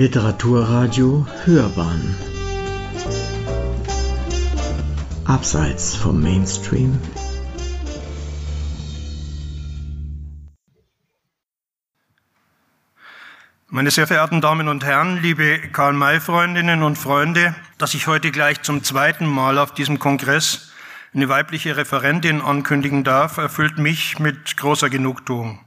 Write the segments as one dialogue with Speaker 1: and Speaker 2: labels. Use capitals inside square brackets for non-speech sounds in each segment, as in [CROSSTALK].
Speaker 1: Literaturradio Hörbahn Abseits vom Mainstream
Speaker 2: Meine sehr verehrten Damen und Herren, liebe Karl-May-Freundinnen und Freunde, dass ich heute gleich zum zweiten Mal auf diesem Kongress eine weibliche Referentin ankündigen darf, erfüllt mich mit großer Genugtuung.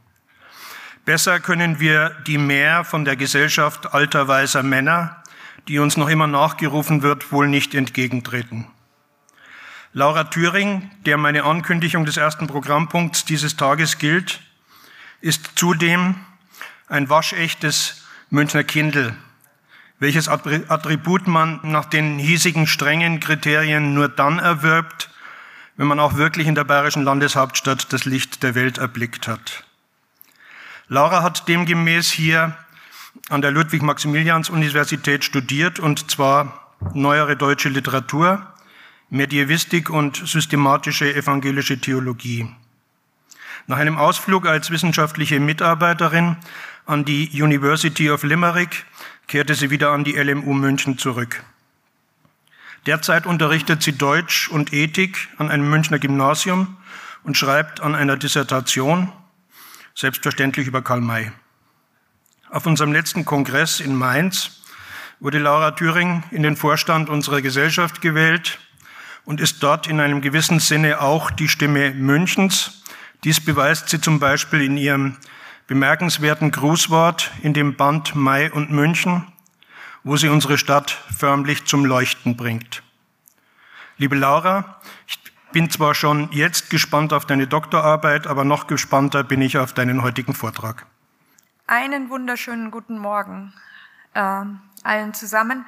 Speaker 2: Besser können wir die Mehr von der Gesellschaft alter weißer Männer, die uns noch immer nachgerufen wird, wohl nicht entgegentreten. Laura Thüring, der meine Ankündigung des ersten Programmpunkts dieses Tages gilt, ist zudem ein waschechtes Münchner Kindl, welches Attribut man nach den hiesigen strengen Kriterien nur dann erwirbt, wenn man auch wirklich in der bayerischen Landeshauptstadt das Licht der Welt erblickt hat. Laura hat demgemäß hier an der Ludwig-Maximilians-Universität studiert und zwar neuere deutsche Literatur, Medievistik und systematische evangelische Theologie. Nach einem Ausflug als wissenschaftliche Mitarbeiterin an die University of Limerick kehrte sie wieder an die LMU München zurück. Derzeit unterrichtet sie Deutsch und Ethik an einem Münchner Gymnasium und schreibt an einer Dissertation, selbstverständlich über Karl May. Auf unserem letzten Kongress in Mainz wurde Laura Thüring in den Vorstand unserer Gesellschaft gewählt und ist dort in einem gewissen Sinne auch die Stimme Münchens. Dies beweist sie zum Beispiel in ihrem bemerkenswerten Grußwort in dem Band Mai und München, wo sie unsere Stadt förmlich zum Leuchten bringt. Liebe Laura, bin zwar schon jetzt gespannt auf deine Doktorarbeit, aber noch gespannter bin ich auf deinen heutigen Vortrag.
Speaker 3: Einen wunderschönen guten Morgen äh, allen zusammen.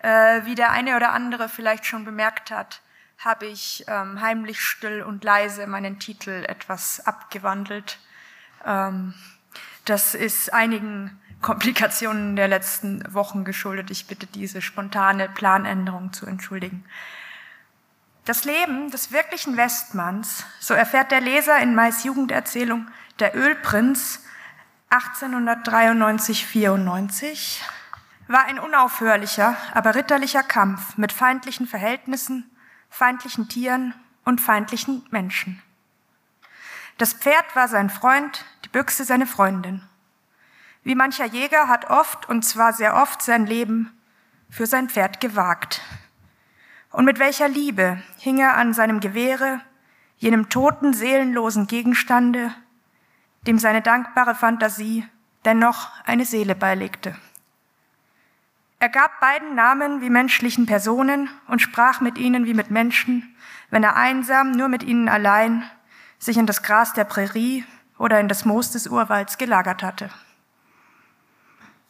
Speaker 3: Äh, wie der eine oder andere vielleicht schon bemerkt hat, habe ich ähm, heimlich still und leise meinen Titel etwas abgewandelt. Ähm, das ist einigen Komplikationen der letzten Wochen geschuldet. Ich bitte diese spontane Planänderung zu entschuldigen. Das Leben des wirklichen Westmanns, so erfährt der Leser in Mais Jugenderzählung Der Ölprinz 1893-94, war ein unaufhörlicher, aber ritterlicher Kampf mit feindlichen Verhältnissen, feindlichen Tieren und feindlichen Menschen. Das Pferd war sein Freund, die Büchse seine Freundin. Wie mancher Jäger hat oft, und zwar sehr oft, sein Leben für sein Pferd gewagt. Und mit welcher Liebe hing er an seinem Gewehre, jenem toten, seelenlosen Gegenstande, dem seine dankbare Fantasie dennoch eine Seele beilegte. Er gab beiden Namen wie menschlichen Personen und sprach mit ihnen wie mit Menschen, wenn er einsam, nur mit ihnen allein, sich in das Gras der Prärie oder in das Moos des Urwalds gelagert hatte.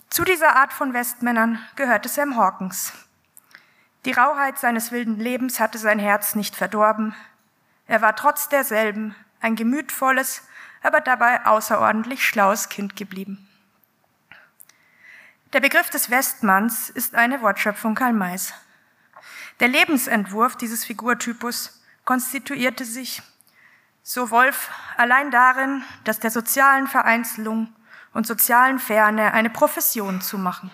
Speaker 3: Zu dieser Art von Westmännern gehörte Sam Hawkins. Die Rauheit seines wilden Lebens hatte sein Herz nicht verdorben. Er war trotz derselben ein gemütvolles, aber dabei außerordentlich schlaues Kind geblieben. Der Begriff des Westmanns ist eine Wortschöpfung Karl Mays. Der Lebensentwurf dieses Figurtypus konstituierte sich, so Wolf, allein darin, dass der sozialen Vereinzelung und sozialen Ferne eine Profession zu machen.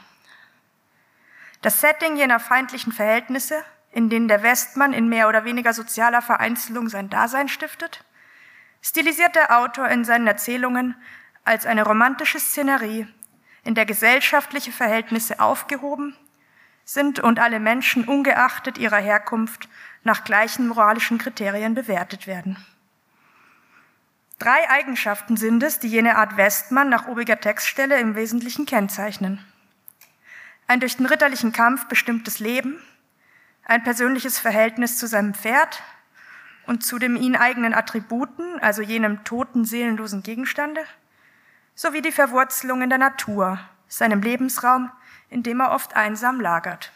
Speaker 3: Das Setting jener feindlichen Verhältnisse, in denen der Westmann in mehr oder weniger sozialer Vereinzelung sein Dasein stiftet, stilisiert der Autor in seinen Erzählungen als eine romantische Szenerie, in der gesellschaftliche Verhältnisse aufgehoben sind und alle Menschen ungeachtet ihrer Herkunft nach gleichen moralischen Kriterien bewertet werden. Drei Eigenschaften sind es, die jene Art Westmann nach obiger Textstelle im Wesentlichen kennzeichnen. Ein durch den ritterlichen Kampf bestimmtes Leben, ein persönliches Verhältnis zu seinem Pferd und zu dem ihn eigenen Attributen, also jenem toten, seelenlosen Gegenstande, sowie die Verwurzelung in der Natur, seinem Lebensraum, in dem er oft einsam lagert.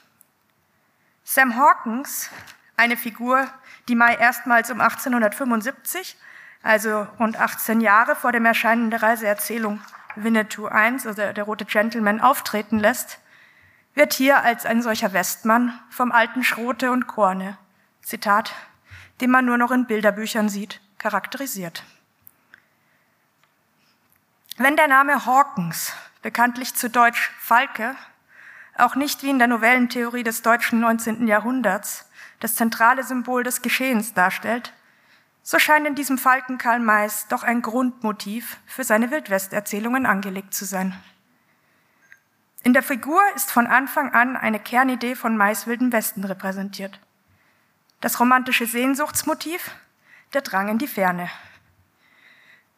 Speaker 3: Sam Hawkins, eine Figur, die Mai erstmals um 1875 also rund 18 Jahre vor dem Erscheinen der Reiseerzählung Winnetou I, also der rote Gentleman, auftreten lässt, wird hier als ein solcher Westmann vom alten Schrote und Korne, Zitat, den man nur noch in Bilderbüchern sieht, charakterisiert. Wenn der Name Hawkins, bekanntlich zu Deutsch Falke, auch nicht wie in der Novellentheorie des deutschen 19. Jahrhunderts das zentrale Symbol des Geschehens darstellt, so scheint in diesem Falken Karl Mays doch ein Grundmotiv für seine Wildwesterzählungen angelegt zu sein. In der Figur ist von Anfang an eine Kernidee von Mays Wilden Westen repräsentiert. Das romantische Sehnsuchtsmotiv, der Drang in die Ferne.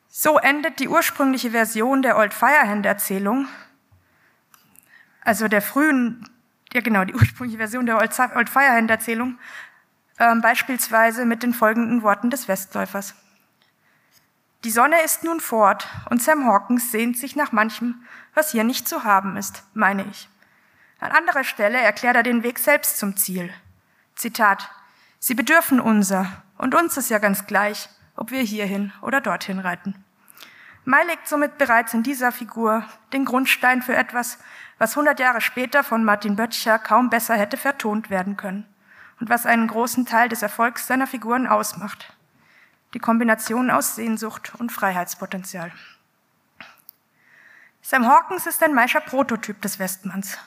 Speaker 3: So endet die ursprüngliche Version der Old Firehand Erzählung, also der frühen, ja genau, die ursprüngliche Version der Old, Old Firehand Erzählung, äh, beispielsweise mit den folgenden Worten des Westläufers. Die Sonne ist nun fort und Sam Hawkins sehnt sich nach manchem, was hier nicht zu haben ist, meine ich. An anderer Stelle erklärt er den Weg selbst zum Ziel. Zitat, Sie bedürfen unser, und uns ist ja ganz gleich, ob wir hierhin oder dorthin reiten. May legt somit bereits in dieser Figur den Grundstein für etwas, was 100 Jahre später von Martin Böttcher kaum besser hätte vertont werden können und was einen großen Teil des Erfolgs seiner Figuren ausmacht. Die Kombination aus Sehnsucht und Freiheitspotenzial. Sam Hawkins ist ein Maischer Prototyp des Westmanns.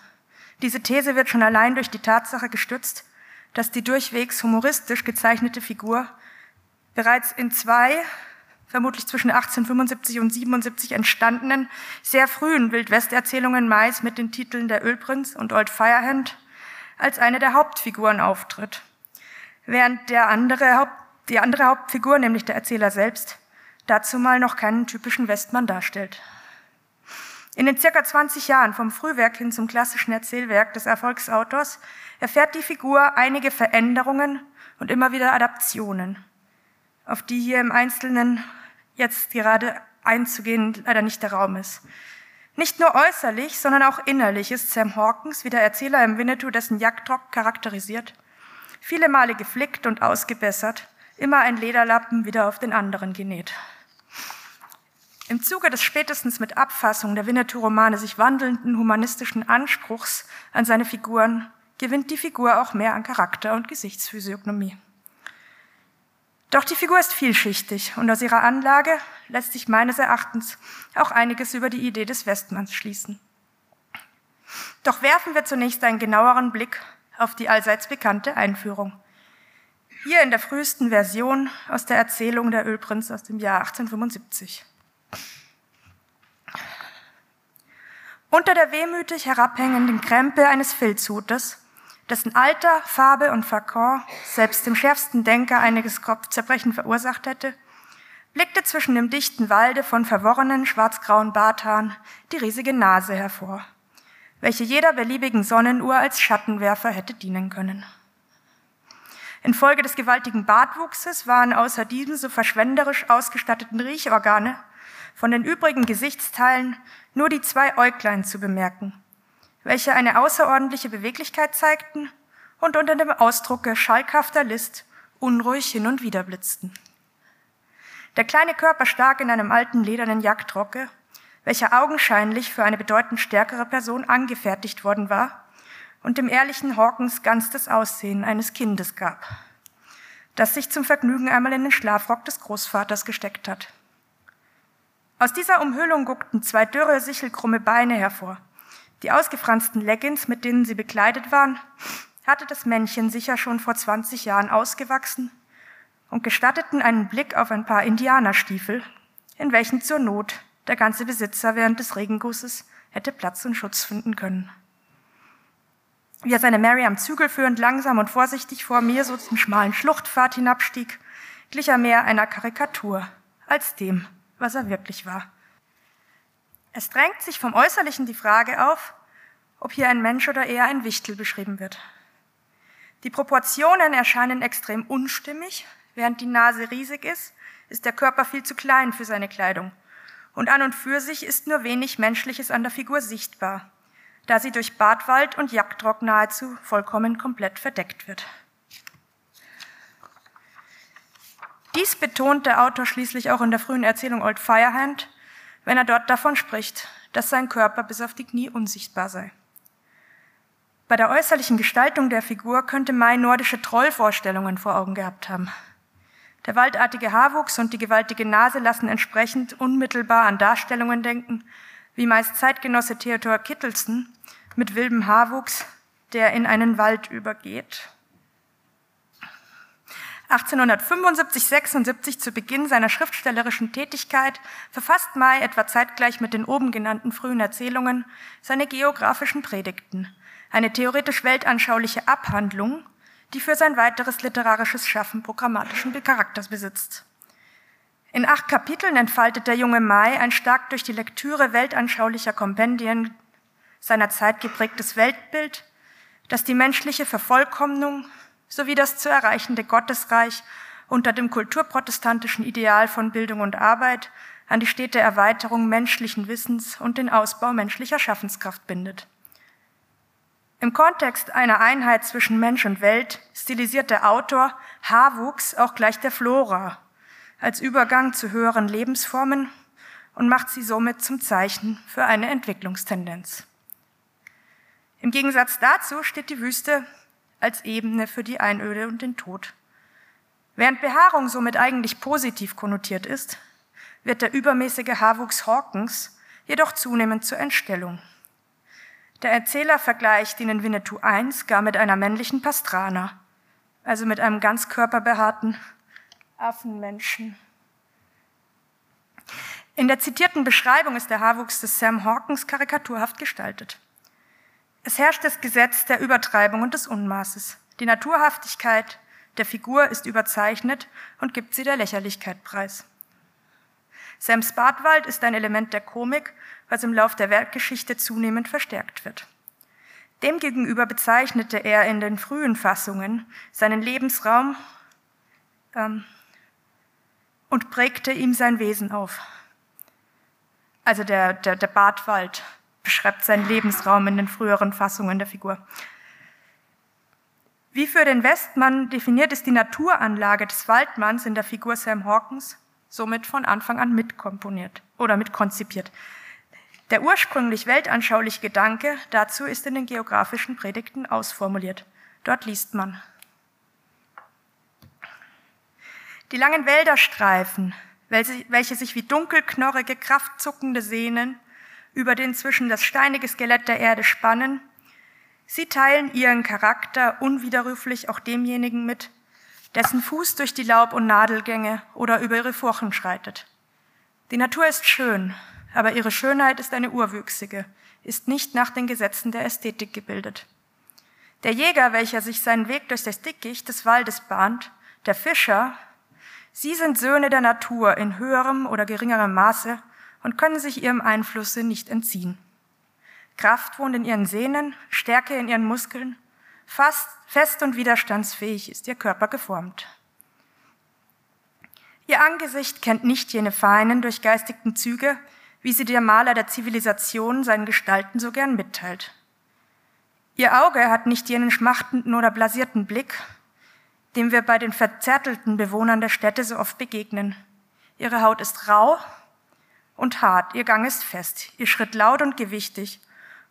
Speaker 3: Diese These wird schon allein durch die Tatsache gestützt, dass die durchwegs humoristisch gezeichnete Figur bereits in zwei, vermutlich zwischen 1875 und 77 entstandenen, sehr frühen Wildwesterzählungen Mais mit den Titeln Der Ölprinz und Old Firehand als eine der Hauptfiguren auftritt. Während der andere Haupt, die andere Hauptfigur, nämlich der Erzähler selbst, dazu mal noch keinen typischen Westmann darstellt. In den circa 20 Jahren vom Frühwerk hin zum klassischen Erzählwerk des Erfolgsautors erfährt die Figur einige Veränderungen und immer wieder Adaptionen, auf die hier im Einzelnen jetzt gerade einzugehen leider nicht der Raum ist. Nicht nur äußerlich, sondern auch innerlich ist Sam Hawkins, wie der Erzähler im Winnetou dessen Jagdrock charakterisiert, viele Male geflickt und ausgebessert, immer ein Lederlappen wieder auf den anderen genäht. Im Zuge des spätestens mit Abfassung der Winnetou-Romane sich wandelnden humanistischen Anspruchs an seine Figuren gewinnt die Figur auch mehr an Charakter und Gesichtsphysiognomie. Doch die Figur ist vielschichtig und aus ihrer Anlage lässt sich meines Erachtens auch einiges über die Idee des Westmanns schließen. Doch werfen wir zunächst einen genaueren Blick auf die allseits bekannte Einführung. Hier in der frühesten Version aus der Erzählung der Ölprinz aus dem Jahr 1875. Unter der wehmütig herabhängenden Krempe eines Filzhutes, dessen Alter, Farbe und Fakon selbst dem schärfsten Denker einiges Kopfzerbrechen verursacht hätte, blickte zwischen dem dichten Walde von verworrenen schwarzgrauen Barthaaren die riesige Nase hervor, welche jeder beliebigen Sonnenuhr als Schattenwerfer hätte dienen können. Infolge des gewaltigen Bartwuchses waren außer diesem so verschwenderisch ausgestatteten Riechorgane von den übrigen Gesichtsteilen nur die zwei Äuglein zu bemerken, welche eine außerordentliche Beweglichkeit zeigten und unter dem Ausdrucke schalkhafter List unruhig hin und wieder blitzten. Der kleine Körper stak in einem alten ledernen Jagdrocke, welcher augenscheinlich für eine bedeutend stärkere Person angefertigt worden war und dem ehrlichen Hawkins ganz das Aussehen eines Kindes gab, das sich zum Vergnügen einmal in den Schlafrock des Großvaters gesteckt hat. Aus dieser Umhüllung guckten zwei dürre, sichelkrumme Beine hervor. Die ausgefransten Leggings, mit denen sie bekleidet waren, hatte das Männchen sicher schon vor 20 Jahren ausgewachsen und gestatteten einen Blick auf ein paar Indianerstiefel, in welchen zur Not der ganze Besitzer während des Regengusses hätte Platz und Schutz finden können. Wie er seine Mary am Zügel führend langsam und vorsichtig vor mir so zum schmalen Schluchtpfad hinabstieg, glich er mehr einer Karikatur als dem, was er wirklich war. Es drängt sich vom Äußerlichen die Frage auf, ob hier ein Mensch oder eher ein Wichtel beschrieben wird. Die Proportionen erscheinen extrem unstimmig. Während die Nase riesig ist, ist der Körper viel zu klein für seine Kleidung. Und an und für sich ist nur wenig Menschliches an der Figur sichtbar, da sie durch Bartwald und Jagdrock nahezu vollkommen komplett verdeckt wird. Dies betont der Autor schließlich auch in der frühen Erzählung Old Firehand, wenn er dort davon spricht, dass sein Körper bis auf die Knie unsichtbar sei. Bei der äußerlichen Gestaltung der Figur könnte Mai nordische Trollvorstellungen vor Augen gehabt haben. Der waldartige Haarwuchs und die gewaltige Nase lassen entsprechend unmittelbar an Darstellungen denken, wie meist Zeitgenosse Theodor Kittelsen mit wildem Haarwuchs, der in einen Wald übergeht. 1875, 76 zu Beginn seiner schriftstellerischen Tätigkeit verfasst May etwa zeitgleich mit den oben genannten frühen Erzählungen seine geografischen Predigten, eine theoretisch weltanschauliche Abhandlung, die für sein weiteres literarisches Schaffen programmatischen Charakters besitzt. In acht Kapiteln entfaltet der junge Mai ein stark durch die Lektüre weltanschaulicher Kompendien seiner Zeit geprägtes Weltbild, das die menschliche Vervollkommnung sowie das zu erreichende Gottesreich unter dem kulturprotestantischen Ideal von Bildung und Arbeit an die stete Erweiterung menschlichen Wissens und den Ausbau menschlicher Schaffenskraft bindet. Im Kontext einer Einheit zwischen Mensch und Welt stilisiert der Autor Haarwuchs auch gleich der Flora als Übergang zu höheren Lebensformen und macht sie somit zum Zeichen für eine Entwicklungstendenz. Im Gegensatz dazu steht die Wüste als Ebene für die Einöde und den Tod. Während Behaarung somit eigentlich positiv konnotiert ist, wird der übermäßige Haarwuchs Hawkins jedoch zunehmend zur Entstellung. Der Erzähler vergleicht ihn in Winnetou I gar mit einer männlichen Pastrana, also mit einem ganzkörperbehaarten Affenmenschen. In der zitierten Beschreibung ist der Haarwuchs des Sam Hawkins karikaturhaft gestaltet. Es herrscht das Gesetz der Übertreibung und des Unmaßes. Die Naturhaftigkeit der Figur ist überzeichnet und gibt sie der Lächerlichkeit preis. Sams Bartwald ist ein Element der Komik, was im Lauf der Werkgeschichte zunehmend verstärkt wird. Demgegenüber bezeichnete er in den frühen Fassungen seinen Lebensraum ähm, und prägte ihm sein Wesen auf. Also der, der, der Bartwald beschreibt seinen Lebensraum in den früheren Fassungen der Figur. Wie für den Westmann definiert ist die Naturanlage des Waldmanns in der Figur Sam Hawkins somit von Anfang an mitkomponiert oder mitkonzipiert. Der ursprünglich weltanschauliche Gedanke dazu ist in den geografischen Predigten ausformuliert. Dort liest man. Die langen Wälderstreifen, welche sich wie dunkelknorrige, kraftzuckende Sehnen über den zwischen das steinige Skelett der Erde spannen, sie teilen ihren Charakter unwiderruflich auch demjenigen mit, dessen Fuß durch die Laub- und Nadelgänge oder über ihre Furchen schreitet. Die Natur ist schön, aber ihre Schönheit ist eine urwüchsige, ist nicht nach den Gesetzen der Ästhetik gebildet. Der Jäger, welcher sich seinen Weg durch das Dickicht des Waldes bahnt, der Fischer, Sie sind Söhne der Natur in höherem oder geringerem Maße und können sich ihrem Einflusse nicht entziehen. Kraft wohnt in ihren Sehnen, Stärke in ihren Muskeln, fast, fest und widerstandsfähig ist ihr Körper geformt. Ihr Angesicht kennt nicht jene feinen, durchgeistigten Züge, wie sie der Maler der Zivilisation seinen Gestalten so gern mitteilt. Ihr Auge hat nicht jenen schmachtenden oder blasierten Blick, dem wir bei den verzärtelten Bewohnern der Städte so oft begegnen. Ihre Haut ist rau und hart, ihr Gang ist fest, ihr Schritt laut und gewichtig,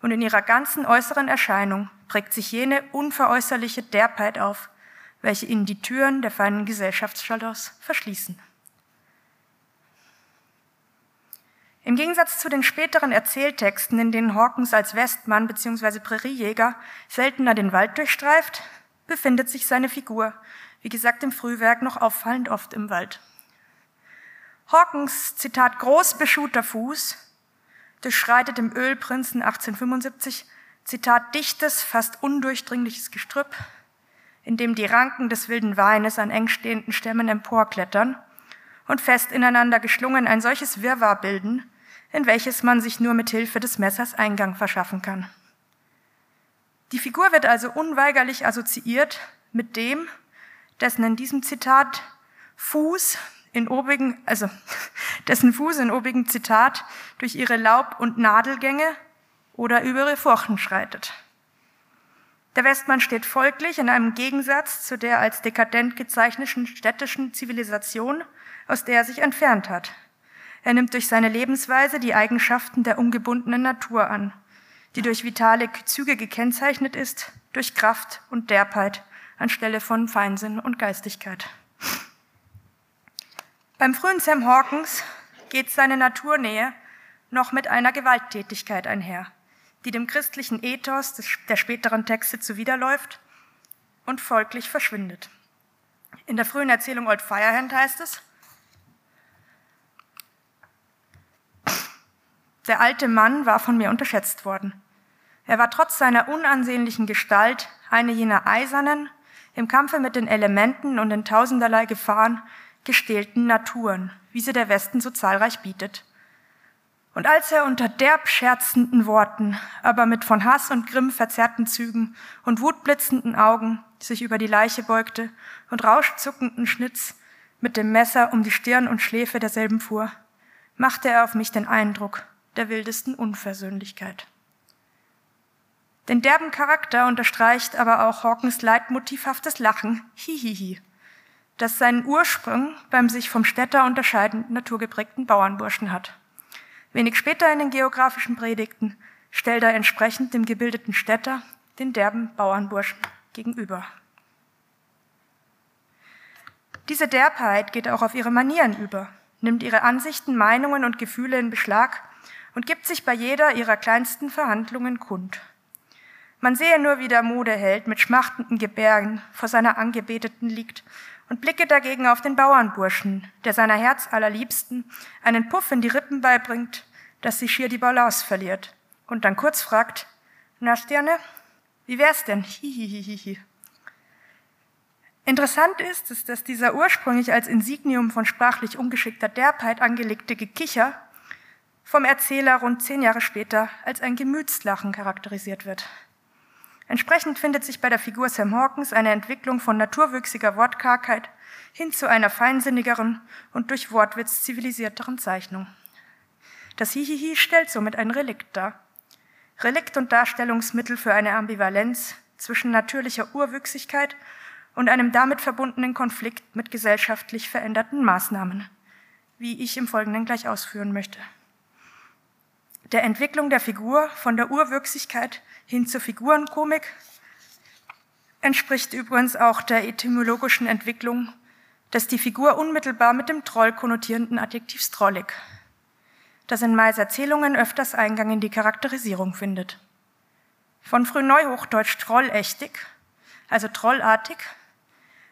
Speaker 3: und in ihrer ganzen äußeren Erscheinung prägt sich jene unveräußerliche Derbheit auf, welche ihnen die Türen der feinen Gesellschaftsschalters verschließen. Im Gegensatz zu den späteren Erzähltexten, in denen Hawkins als Westmann bzw. Präriejäger seltener den Wald durchstreift, befindet sich seine Figur, wie gesagt im Frühwerk, noch auffallend oft im Wald. Hawkins, Zitat, großbeschuhter Fuß, durchschreitet im Ölprinzen 1875, Zitat, dichtes, fast undurchdringliches Gestrüpp, in dem die Ranken des wilden Weines an eng stehenden Stämmen emporklettern und fest ineinander geschlungen ein solches Wirrwarr bilden, in welches man sich nur mit Hilfe des Messers Eingang verschaffen kann. Die Figur wird also unweigerlich assoziiert mit dem, dessen in diesem Zitat Fuß in obigen, also [LAUGHS] dessen Fuß in obigen Zitat durch ihre Laub- und Nadelgänge oder über ihre Furchen schreitet. Der Westmann steht folglich in einem Gegensatz zu der als dekadent gezeichneten städtischen Zivilisation, aus der er sich entfernt hat. Er nimmt durch seine Lebensweise die Eigenschaften der ungebundenen Natur an die durch vitale Züge gekennzeichnet ist, durch Kraft und Derbheit anstelle von Feinsinn und Geistigkeit. Beim frühen Sam Hawkins geht seine Naturnähe noch mit einer Gewalttätigkeit einher, die dem christlichen Ethos der späteren Texte zuwiderläuft und folglich verschwindet. In der frühen Erzählung Old Firehand heißt es, der alte Mann war von mir unterschätzt worden. Er war trotz seiner unansehnlichen Gestalt eine jener eisernen, im Kampfe mit den Elementen und in tausenderlei Gefahren gestählten Naturen, wie sie der Westen so zahlreich bietet. Und als er unter derb scherzenden Worten, aber mit von Hass und Grimm verzerrten Zügen und wutblitzenden Augen sich über die Leiche beugte und rauschzuckenden Schnitz mit dem Messer um die Stirn und Schläfe derselben fuhr, machte er auf mich den Eindruck der wildesten Unversöhnlichkeit. Den derben Charakter unterstreicht aber auch Hawkins leitmotivhaftes Lachen, hihihi, das seinen Ursprung beim sich vom Städter unterscheidenden naturgeprägten Bauernburschen hat. Wenig später in den geografischen Predigten stellt er entsprechend dem gebildeten Städter den derben Bauernburschen gegenüber. Diese Derbheit geht auch auf ihre Manieren über, nimmt ihre Ansichten, Meinungen und Gefühle in Beschlag und gibt sich bei jeder ihrer kleinsten Verhandlungen kund. Man sehe nur, wie der Modeheld mit schmachtenden Gebärden vor seiner Angebeteten liegt und blicke dagegen auf den Bauernburschen, der seiner Herz allerliebsten einen Puff in die Rippen beibringt, dass sie schier die Balance verliert und dann kurz fragt, na Sterne, wie wär's denn? [LAUGHS] Hihihihi. Interessant ist es, dass dieser ursprünglich als Insignium von sprachlich ungeschickter Derbheit angelegte Gekicher vom Erzähler rund zehn Jahre später als ein Gemütslachen charakterisiert wird. Entsprechend findet sich bei der Figur Sam Hawkins eine Entwicklung von naturwüchsiger Wortkargheit hin zu einer feinsinnigeren und durch Wortwitz zivilisierteren Zeichnung. Das Hihihi stellt somit ein Relikt dar. Relikt und Darstellungsmittel für eine Ambivalenz zwischen natürlicher Urwüchsigkeit und einem damit verbundenen Konflikt mit gesellschaftlich veränderten Maßnahmen, wie ich im Folgenden gleich ausführen möchte. Der Entwicklung der Figur von der Urwüchsigkeit hin zur Figurenkomik entspricht übrigens auch der etymologischen Entwicklung des die Figur unmittelbar mit dem Troll konnotierenden Adjektivs trollig, das in Mais Erzählungen öfters Eingang in die Charakterisierung findet. Von frühneuhochdeutsch trollächtig, also trollartig,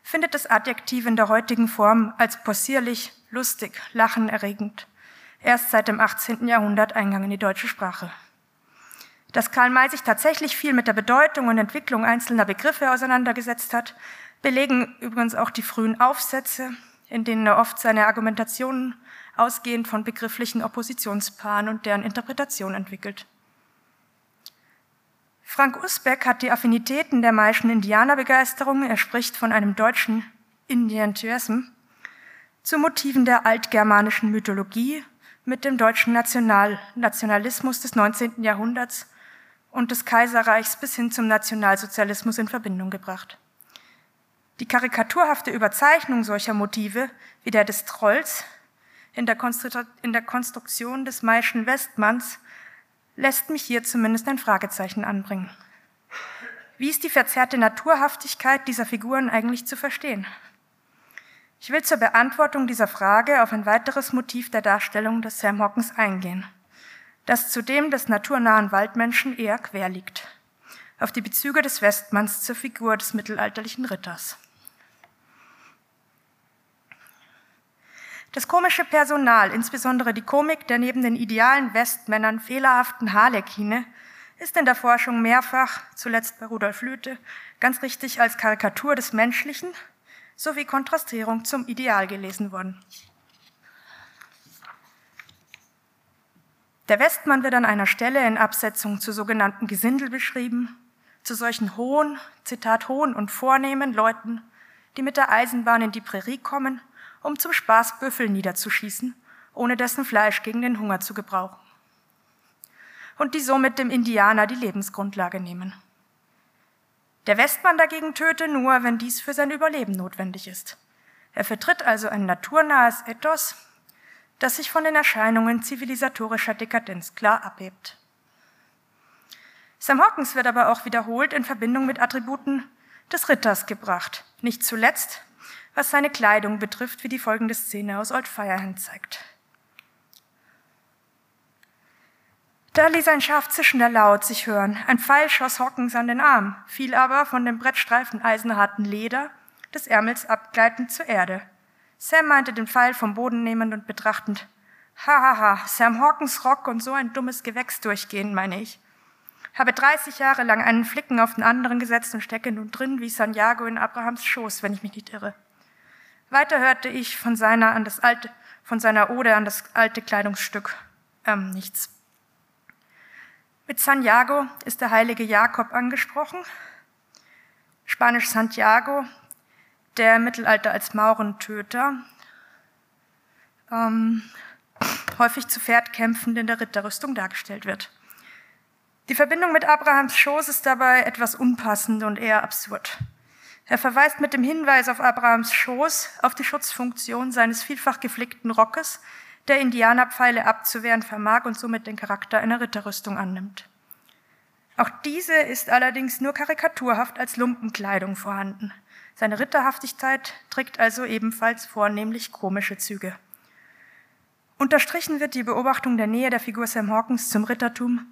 Speaker 3: findet das Adjektiv in der heutigen Form als possierlich, lustig, lachenerregend erst seit dem 18. Jahrhundert Eingang in die deutsche Sprache. Dass Karl May sich tatsächlich viel mit der Bedeutung und Entwicklung einzelner Begriffe auseinandergesetzt hat, belegen übrigens auch die frühen Aufsätze, in denen er oft seine Argumentationen ausgehend von begrifflichen Oppositionspaaren und deren Interpretation entwickelt. Frank Usbeck hat die Affinitäten der Maischen Indianerbegeisterung, er spricht von einem deutschen Indiantyism, zu Motiven der altgermanischen Mythologie mit dem deutschen National Nationalismus des 19. Jahrhunderts und des Kaiserreichs bis hin zum Nationalsozialismus in Verbindung gebracht. Die karikaturhafte Überzeichnung solcher Motive wie der des Trolls in der, in der Konstruktion des Maischen Westmanns lässt mich hier zumindest ein Fragezeichen anbringen. Wie ist die verzerrte Naturhaftigkeit dieser Figuren eigentlich zu verstehen? Ich will zur Beantwortung dieser Frage auf ein weiteres Motiv der Darstellung des Sam Hawkins eingehen, das zudem des naturnahen Waldmenschen eher quer liegt, auf die Bezüge des Westmanns zur Figur des mittelalterlichen Ritters. Das komische Personal, insbesondere die Komik der neben den idealen Westmännern fehlerhaften Harlekine, ist in der Forschung mehrfach, zuletzt bei Rudolf Lüthe, ganz richtig als Karikatur des Menschlichen sowie Kontrastierung zum Ideal gelesen worden. Der Westmann wird an einer Stelle in Absetzung zu sogenannten Gesindel beschrieben, zu solchen hohen, Zitat hohen und vornehmen Leuten, die mit der Eisenbahn in die Prärie kommen um zum Spaß Büffel niederzuschießen, ohne dessen Fleisch gegen den Hunger zu gebrauchen. Und die somit dem Indianer die Lebensgrundlage nehmen. Der Westmann dagegen töte nur, wenn dies für sein Überleben notwendig ist. Er vertritt also ein naturnahes Ethos, das sich von den Erscheinungen zivilisatorischer Dekadenz klar abhebt. Sam Hawkins wird aber auch wiederholt in Verbindung mit Attributen des Ritters gebracht, nicht zuletzt was seine Kleidung betrifft, wie die folgende Szene aus Old Firehand zeigt. Da ließ ein scharf zischender Laut sich hören. Ein Pfeil schoss Hawkins an den Arm, fiel aber von dem Brettstreifen eisenharten Leder des Ärmels abgleitend zur Erde. Sam meinte den Pfeil vom Boden nehmend und betrachtend. Hahaha, ha, ha, Sam Hawkins Rock und so ein dummes Gewächs durchgehen, meine ich. Habe 30 Jahre lang einen Flicken auf den anderen gesetzt und stecke nun drin wie Santiago in Abrahams Schoß, wenn ich mich nicht irre. Weiter hörte ich von seiner, an das alte, von seiner Ode an das alte Kleidungsstück ähm, nichts. Mit Santiago ist der heilige Jakob angesprochen. Spanisch Santiago, der im Mittelalter als Maurentöter, ähm, häufig zu Pferd kämpfend in der Ritterrüstung dargestellt wird. Die Verbindung mit Abrahams Schoß ist dabei etwas unpassend und eher absurd. Er verweist mit dem Hinweis auf Abrahams Schoß auf die Schutzfunktion seines vielfach geflickten Rockes, der Indianerpfeile abzuwehren vermag und somit den Charakter einer Ritterrüstung annimmt. Auch diese ist allerdings nur karikaturhaft als Lumpenkleidung vorhanden. Seine Ritterhaftigkeit trägt also ebenfalls vornehmlich komische Züge. Unterstrichen wird die Beobachtung der Nähe der Figur Sam Hawkins zum Rittertum,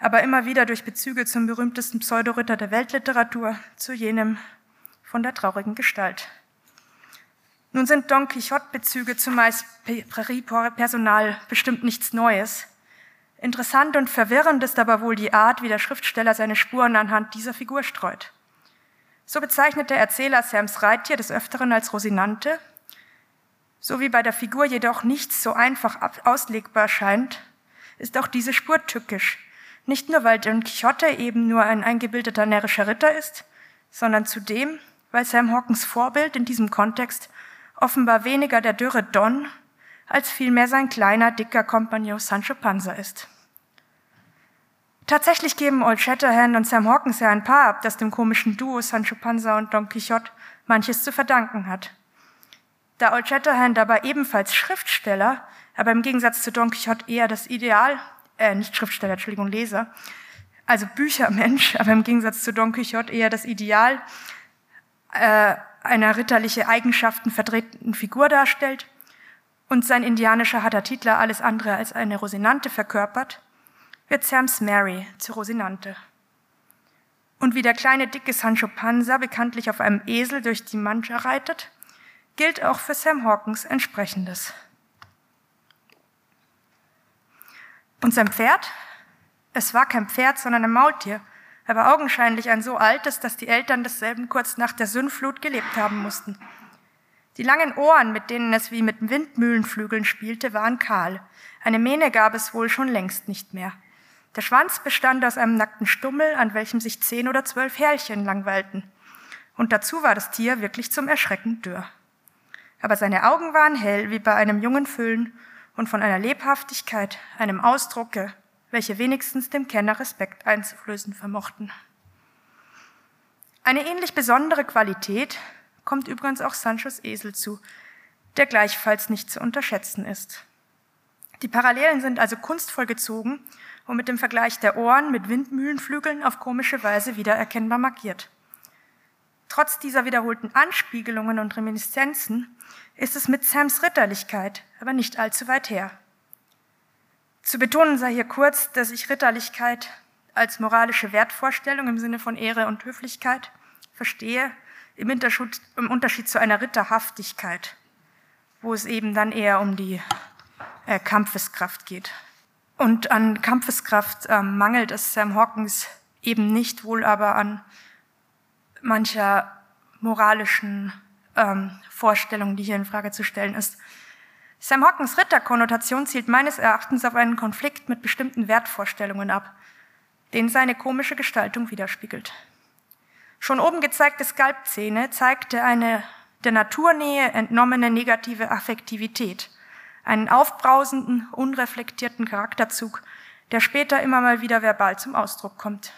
Speaker 3: aber immer wieder durch Bezüge zum berühmtesten Pseudoritter der Weltliteratur, zu jenem von der traurigen Gestalt. Nun sind Don Quixote-Bezüge zumeist Prärie-Personal bestimmt nichts Neues. Interessant und verwirrend ist aber wohl die Art, wie der Schriftsteller seine Spuren anhand dieser Figur streut. So bezeichnet der Erzähler Sams Reittier des Öfteren als Rosinante, so wie bei der Figur jedoch nichts so einfach auslegbar scheint, ist auch diese Spur tückisch. Nicht nur, weil Don Quixote eben nur ein eingebildeter närrischer Ritter ist, sondern zudem, weil Sam Hawkins Vorbild in diesem Kontext offenbar weniger der dürre Don als vielmehr sein kleiner, dicker Kompagnon Sancho Panza ist. Tatsächlich geben Old Shatterhand und Sam Hawkins ja ein Paar ab, das dem komischen Duo Sancho Panza und Don Quixote manches zu verdanken hat. Da Old Shatterhand aber ebenfalls Schriftsteller, aber im Gegensatz zu Don Quixote eher das Ideal, äh, nicht Schriftsteller, Entschuldigung, Leser, also Büchermensch, [LAUGHS] aber im Gegensatz zu Don Quixote eher das Ideal äh, einer ritterliche Eigenschaften vertretenden Figur darstellt und sein indianischer Hattatitler alles andere als eine Rosinante verkörpert, wird Sams Mary zur Rosinante. Und wie der kleine dicke Sancho Panza bekanntlich auf einem Esel durch die Mancha reitet, gilt auch für Sam Hawkins entsprechendes. Und sein Pferd? Es war kein Pferd, sondern ein Maultier, aber augenscheinlich ein so altes, dass die Eltern desselben kurz nach der Sündflut gelebt haben mussten. Die langen Ohren, mit denen es wie mit Windmühlenflügeln spielte, waren kahl. Eine Mähne gab es wohl schon längst nicht mehr. Der Schwanz bestand aus einem nackten Stummel, an welchem sich zehn oder zwölf Härchen langweilten. Und dazu war das Tier wirklich zum Erschrecken dürr. Aber seine Augen waren hell wie bei einem jungen Füllen und von einer Lebhaftigkeit, einem Ausdrucke, welche wenigstens dem Kenner Respekt einzuflößen vermochten. Eine ähnlich besondere Qualität kommt übrigens auch Sanchos Esel zu, der gleichfalls nicht zu unterschätzen ist. Die Parallelen sind also kunstvoll gezogen und mit dem Vergleich der Ohren mit Windmühlenflügeln auf komische Weise wiedererkennbar markiert. Trotz dieser wiederholten Anspiegelungen und Reminiszenzen ist es mit Sams Ritterlichkeit aber nicht allzu weit her. Zu betonen sei hier kurz, dass ich Ritterlichkeit als moralische Wertvorstellung im Sinne von Ehre und Höflichkeit verstehe, im Unterschied, im Unterschied zu einer Ritterhaftigkeit, wo es eben dann eher um die äh, Kampfeskraft geht. Und an Kampfeskraft äh, mangelt es Sam Hawkins eben nicht, wohl aber an mancher moralischen ähm, Vorstellung, die hier in Frage zu stellen ist. Sam Hawkins Ritterkonnotation zielt meines Erachtens auf einen Konflikt mit bestimmten Wertvorstellungen ab, den seine komische Gestaltung widerspiegelt. Schon oben gezeigte Skalpzähne zeigte eine der Naturnähe entnommene negative Affektivität, einen aufbrausenden, unreflektierten Charakterzug, der später immer mal wieder verbal zum Ausdruck kommt.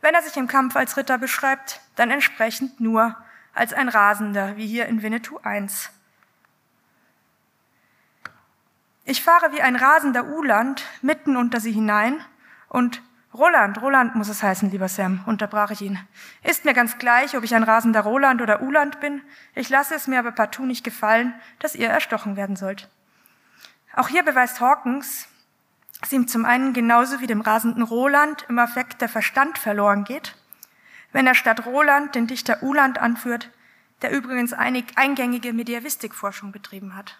Speaker 3: Wenn er sich im Kampf als Ritter beschreibt, dann entsprechend nur als ein Rasender, wie hier in Winnetou I. Ich fahre wie ein rasender Uland mitten unter sie hinein und Roland, Roland muss es heißen, lieber Sam, unterbrach ich ihn. Ist mir ganz gleich, ob ich ein rasender Roland oder Uland bin. Ich lasse es mir aber partout nicht gefallen, dass ihr erstochen werden sollt. Auch hier beweist Hawkins, dass ihm zum einen genauso wie dem rasenden Roland im Affekt der Verstand verloren geht, wenn er statt Roland den Dichter Uland anführt, der übrigens einig, eingängige Mediavistikforschung betrieben hat.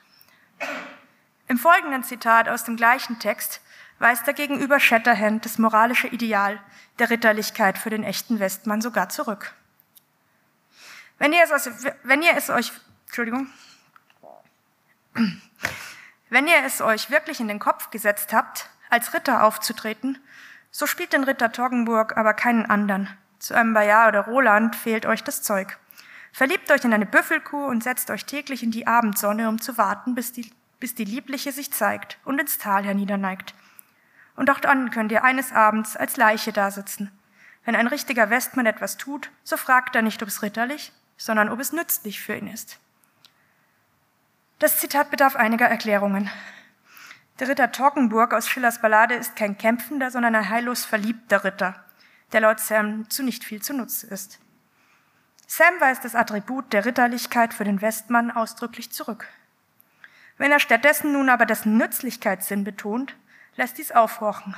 Speaker 3: Im folgenden Zitat aus dem gleichen Text weist er gegenüber Shatterhand das moralische Ideal der Ritterlichkeit für den echten Westmann sogar zurück. Wenn ihr es, wenn ihr es euch, Entschuldigung, wenn ihr es euch wirklich in den Kopf gesetzt habt, als Ritter aufzutreten, so spielt den Ritter Toggenburg aber keinen anderen. Zu einem Bayard oder Roland fehlt euch das Zeug. Verliebt euch in eine Büffelkuh und setzt euch täglich in die Abendsonne, um zu warten, bis die, bis die Liebliche sich zeigt und ins Tal herniederneigt. Und auch dann könnt ihr eines Abends als Leiche dasitzen. Wenn ein richtiger Westmann etwas tut, so fragt er nicht, ob es ritterlich, sondern ob es nützlich für ihn ist. Das Zitat bedarf einiger Erklärungen. Der Ritter Torkenburg aus Schillers Ballade ist kein kämpfender, sondern ein heillos verliebter Ritter, der laut Sam zu nicht viel zu Nutze ist. Sam weist das Attribut der Ritterlichkeit für den Westmann ausdrücklich zurück. Wenn er stattdessen nun aber dessen Nützlichkeitssinn betont, lässt dies aufhorchen.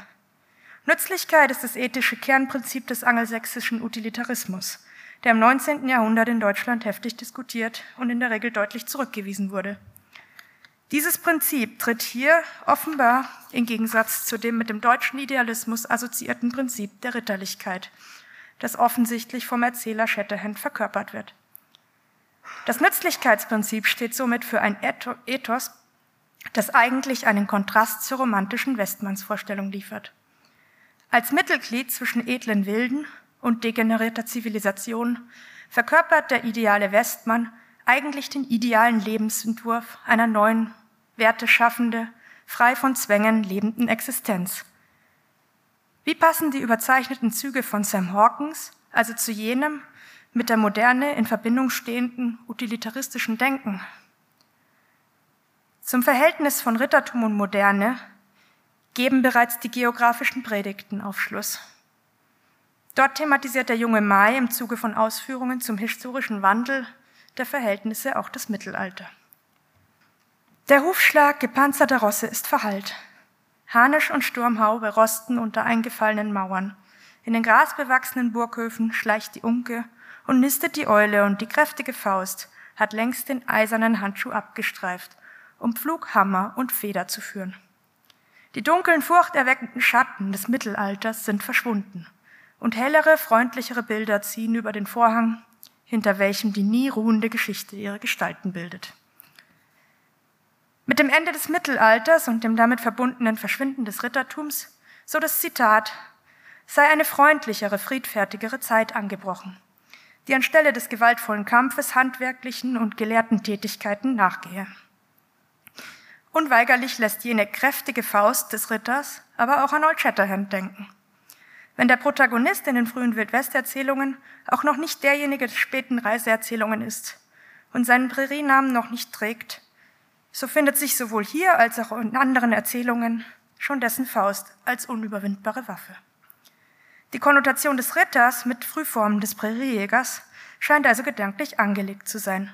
Speaker 3: Nützlichkeit ist das ethische Kernprinzip des angelsächsischen Utilitarismus, der im 19. Jahrhundert in Deutschland heftig diskutiert und in der Regel deutlich zurückgewiesen wurde. Dieses Prinzip tritt hier offenbar im Gegensatz zu dem mit dem deutschen Idealismus assoziierten Prinzip der Ritterlichkeit, das offensichtlich vom Erzähler Shatterhand verkörpert wird. Das Nützlichkeitsprinzip steht somit für ein Ethos, das eigentlich einen Kontrast zur romantischen Westmannsvorstellung liefert. Als Mittelglied zwischen edlen Wilden und degenerierter Zivilisation verkörpert der ideale Westmann eigentlich den idealen Lebensentwurf einer neuen werteschaffende, frei von Zwängen lebenden Existenz. Wie passen die überzeichneten Züge von Sam Hawkins also zu jenem mit der Moderne in Verbindung stehenden utilitaristischen Denken? Zum Verhältnis von Rittertum und Moderne geben bereits die geografischen Predigten Aufschluss. Dort thematisiert der junge Mai im Zuge von Ausführungen zum historischen Wandel der Verhältnisse auch das Mittelalter. Der Hufschlag gepanzerter Rosse ist verhallt. Harnisch und Sturmhaube rosten unter eingefallenen Mauern. In den grasbewachsenen Burghöfen schleicht die Unke und nistet die Eule und die kräftige Faust hat längst den eisernen Handschuh abgestreift, um Pflug, Hammer und Feder zu führen. Die dunklen, furchterweckenden Schatten des Mittelalters sind verschwunden und hellere, freundlichere Bilder ziehen über den Vorhang, hinter welchem die nie ruhende Geschichte ihre Gestalten bildet. Mit dem Ende des Mittelalters und dem damit verbundenen Verschwinden des Rittertums, so das Zitat, sei eine freundlichere, friedfertigere Zeit angebrochen, die anstelle des gewaltvollen Kampfes handwerklichen und gelehrten Tätigkeiten nachgehe. Unweigerlich lässt jene kräftige Faust des Ritters aber auch an Old Shatterhand denken. Wenn der Protagonist in den frühen Wildwesterzählungen auch noch nicht derjenige des späten Reiseerzählungen ist und seinen Prärienamen noch nicht trägt, so findet sich sowohl hier als auch in anderen Erzählungen schon dessen Faust als unüberwindbare Waffe. Die Konnotation des Ritters mit Frühformen des Präriejägers scheint also gedanklich angelegt zu sein.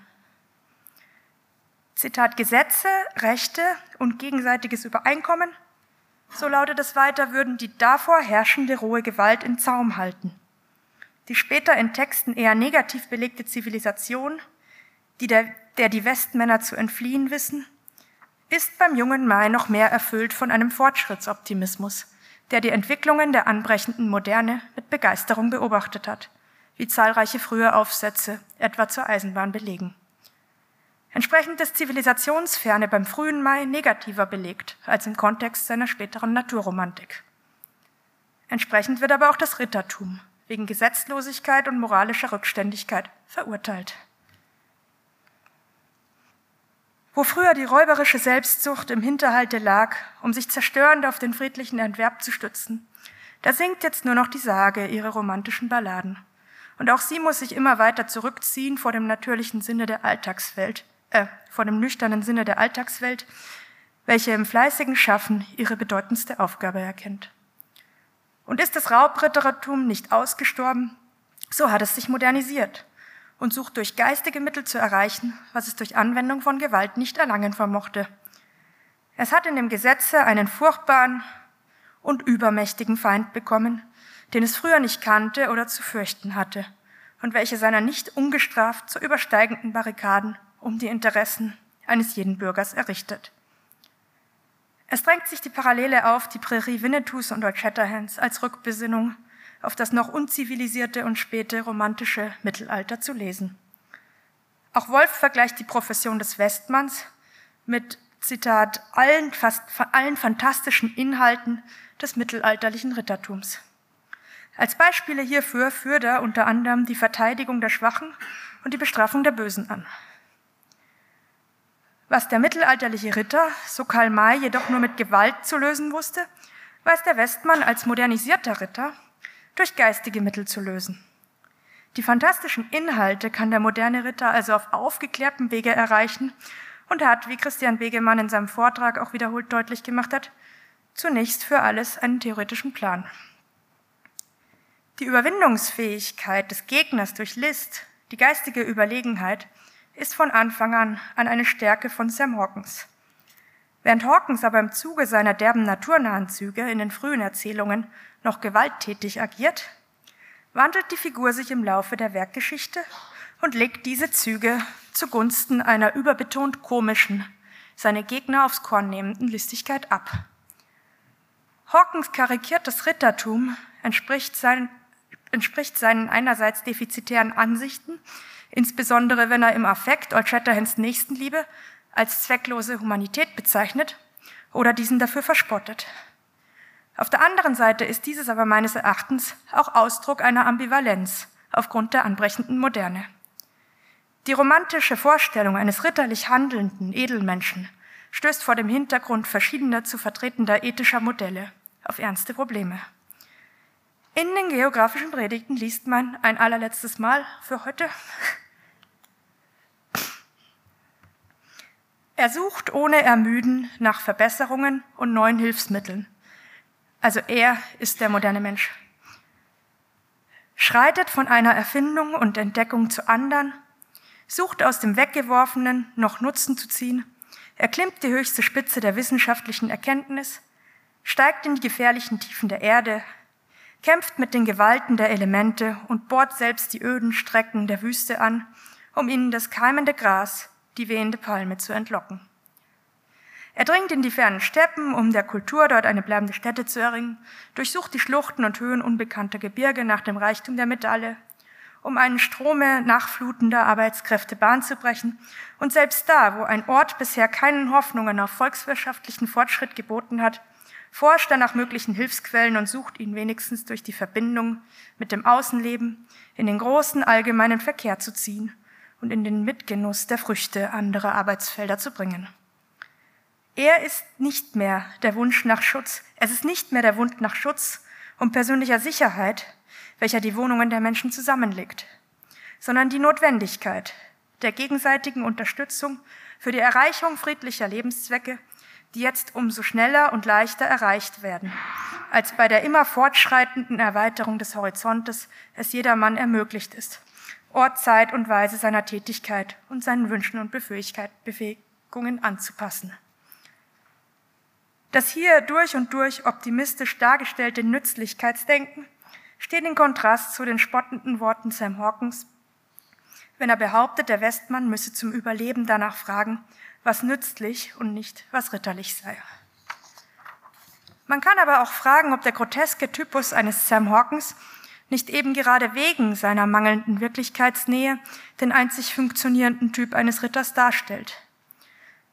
Speaker 3: Zitat Gesetze, Rechte und gegenseitiges Übereinkommen, so lautet es weiter, würden die davor herrschende rohe Gewalt in Zaum halten. Die später in Texten eher negativ belegte Zivilisation, die der der die Westmänner zu entfliehen wissen, ist beim jungen Mai noch mehr erfüllt von einem Fortschrittsoptimismus, der die Entwicklungen der anbrechenden Moderne mit Begeisterung beobachtet hat, wie zahlreiche frühe Aufsätze etwa zur Eisenbahn belegen. Entsprechend ist Zivilisationsferne beim frühen Mai negativer belegt als im Kontext seiner späteren Naturromantik. Entsprechend wird aber auch das Rittertum wegen Gesetzlosigkeit und moralischer Rückständigkeit verurteilt. Wo früher die räuberische Selbstsucht im Hinterhalte lag, um sich zerstörend auf den friedlichen Entwerb zu stützen, da singt jetzt nur noch die Sage ihre romantischen Balladen. Und auch sie muss sich immer weiter zurückziehen vor dem natürlichen Sinne der Alltagswelt, äh, vor dem nüchternen Sinne der Alltagswelt, welche im fleißigen Schaffen ihre bedeutendste Aufgabe erkennt. Und ist das Raubrittertum nicht ausgestorben, so hat es sich modernisiert und sucht durch geistige Mittel zu erreichen, was es durch Anwendung von Gewalt nicht erlangen vermochte. Es hat in dem Gesetze einen furchtbaren, und übermächtigen Feind bekommen, den es früher nicht kannte oder zu fürchten hatte und welche seiner nicht ungestraft zu übersteigenden Barrikaden um die Interessen eines jeden Bürgers errichtet. Es drängt sich die Parallele auf, die Prärie Winnetous und Old Shatterhands als Rückbesinnung auf das noch unzivilisierte und späte romantische Mittelalter zu lesen. Auch Wolf vergleicht die Profession des Westmanns mit, Zitat, allen, fast allen fantastischen Inhalten des mittelalterlichen Rittertums. Als Beispiele hierfür führt er unter anderem die Verteidigung der Schwachen und die Bestrafung der Bösen an. Was der mittelalterliche Ritter, so Karl May, jedoch nur mit Gewalt zu lösen wusste, weiß der Westmann als modernisierter Ritter durch geistige Mittel zu lösen. Die fantastischen Inhalte kann der moderne Ritter also auf aufgeklärtem Wege erreichen und hat, wie Christian Begemann in seinem Vortrag auch wiederholt deutlich gemacht hat, zunächst für alles einen theoretischen Plan. Die Überwindungsfähigkeit des Gegners durch List, die geistige Überlegenheit, ist von Anfang an an eine Stärke von Sam Hawkins. Während Hawkins aber im Zuge seiner derben naturnahen Züge in den frühen Erzählungen noch gewalttätig agiert, wandelt die Figur sich im Laufe der Werkgeschichte und legt diese Züge zugunsten einer überbetont komischen, seine Gegner aufs Korn nehmenden Listigkeit ab. Hawkins karikiertes Rittertum entspricht, sein, entspricht seinen einerseits defizitären Ansichten, insbesondere wenn er im Affekt Old Shatterhands Nächstenliebe als zwecklose Humanität bezeichnet oder diesen dafür verspottet. Auf der anderen Seite ist dieses aber meines Erachtens auch Ausdruck einer Ambivalenz aufgrund der anbrechenden Moderne. Die romantische Vorstellung eines ritterlich handelnden Edelmenschen stößt vor dem Hintergrund verschiedener zu vertretender ethischer Modelle auf ernste Probleme. In den geografischen Predigten liest man ein allerletztes Mal für heute. Er sucht ohne Ermüden nach Verbesserungen und neuen Hilfsmitteln. Also er ist der moderne Mensch. Schreitet von einer Erfindung und Entdeckung zu anderen, sucht aus dem Weggeworfenen noch Nutzen zu ziehen, erklimmt die höchste Spitze der wissenschaftlichen Erkenntnis, steigt in die gefährlichen Tiefen der Erde, kämpft mit den Gewalten der Elemente und bohrt selbst die öden Strecken der Wüste an, um ihnen das keimende Gras, die wehende Palme zu entlocken. Er dringt in die fernen Steppen, um der Kultur dort eine bleibende Stätte zu erringen, durchsucht die Schluchten und Höhen unbekannter Gebirge nach dem Reichtum der Metalle, um einen Strome nachflutender Arbeitskräfte Bahn zu brechen. Und selbst da, wo ein Ort bisher keinen Hoffnungen auf volkswirtschaftlichen Fortschritt geboten hat, forscht er nach möglichen Hilfsquellen und sucht ihn wenigstens durch die Verbindung mit dem Außenleben in den großen allgemeinen Verkehr zu ziehen und in den Mitgenuss der Früchte anderer Arbeitsfelder zu bringen. Er ist nicht mehr der Wunsch nach Schutz, es ist nicht mehr der Wunsch nach Schutz und persönlicher Sicherheit, welcher die Wohnungen der Menschen zusammenlegt, sondern die Notwendigkeit der gegenseitigen Unterstützung für die Erreichung friedlicher Lebenszwecke, die jetzt umso schneller und leichter erreicht werden, als bei der immer fortschreitenden Erweiterung des Horizontes es jedermann ermöglicht ist, Ort, Zeit und Weise seiner Tätigkeit und seinen Wünschen und Befähigungen anzupassen. Das hier durch und durch optimistisch dargestellte Nützlichkeitsdenken steht in Kontrast zu den spottenden Worten Sam Hawkins, wenn er behauptet, der Westmann müsse zum Überleben danach fragen, was nützlich und nicht was ritterlich sei. Man kann aber auch fragen, ob der groteske Typus eines Sam Hawkins nicht eben gerade wegen seiner mangelnden Wirklichkeitsnähe den einzig funktionierenden Typ eines Ritters darstellt.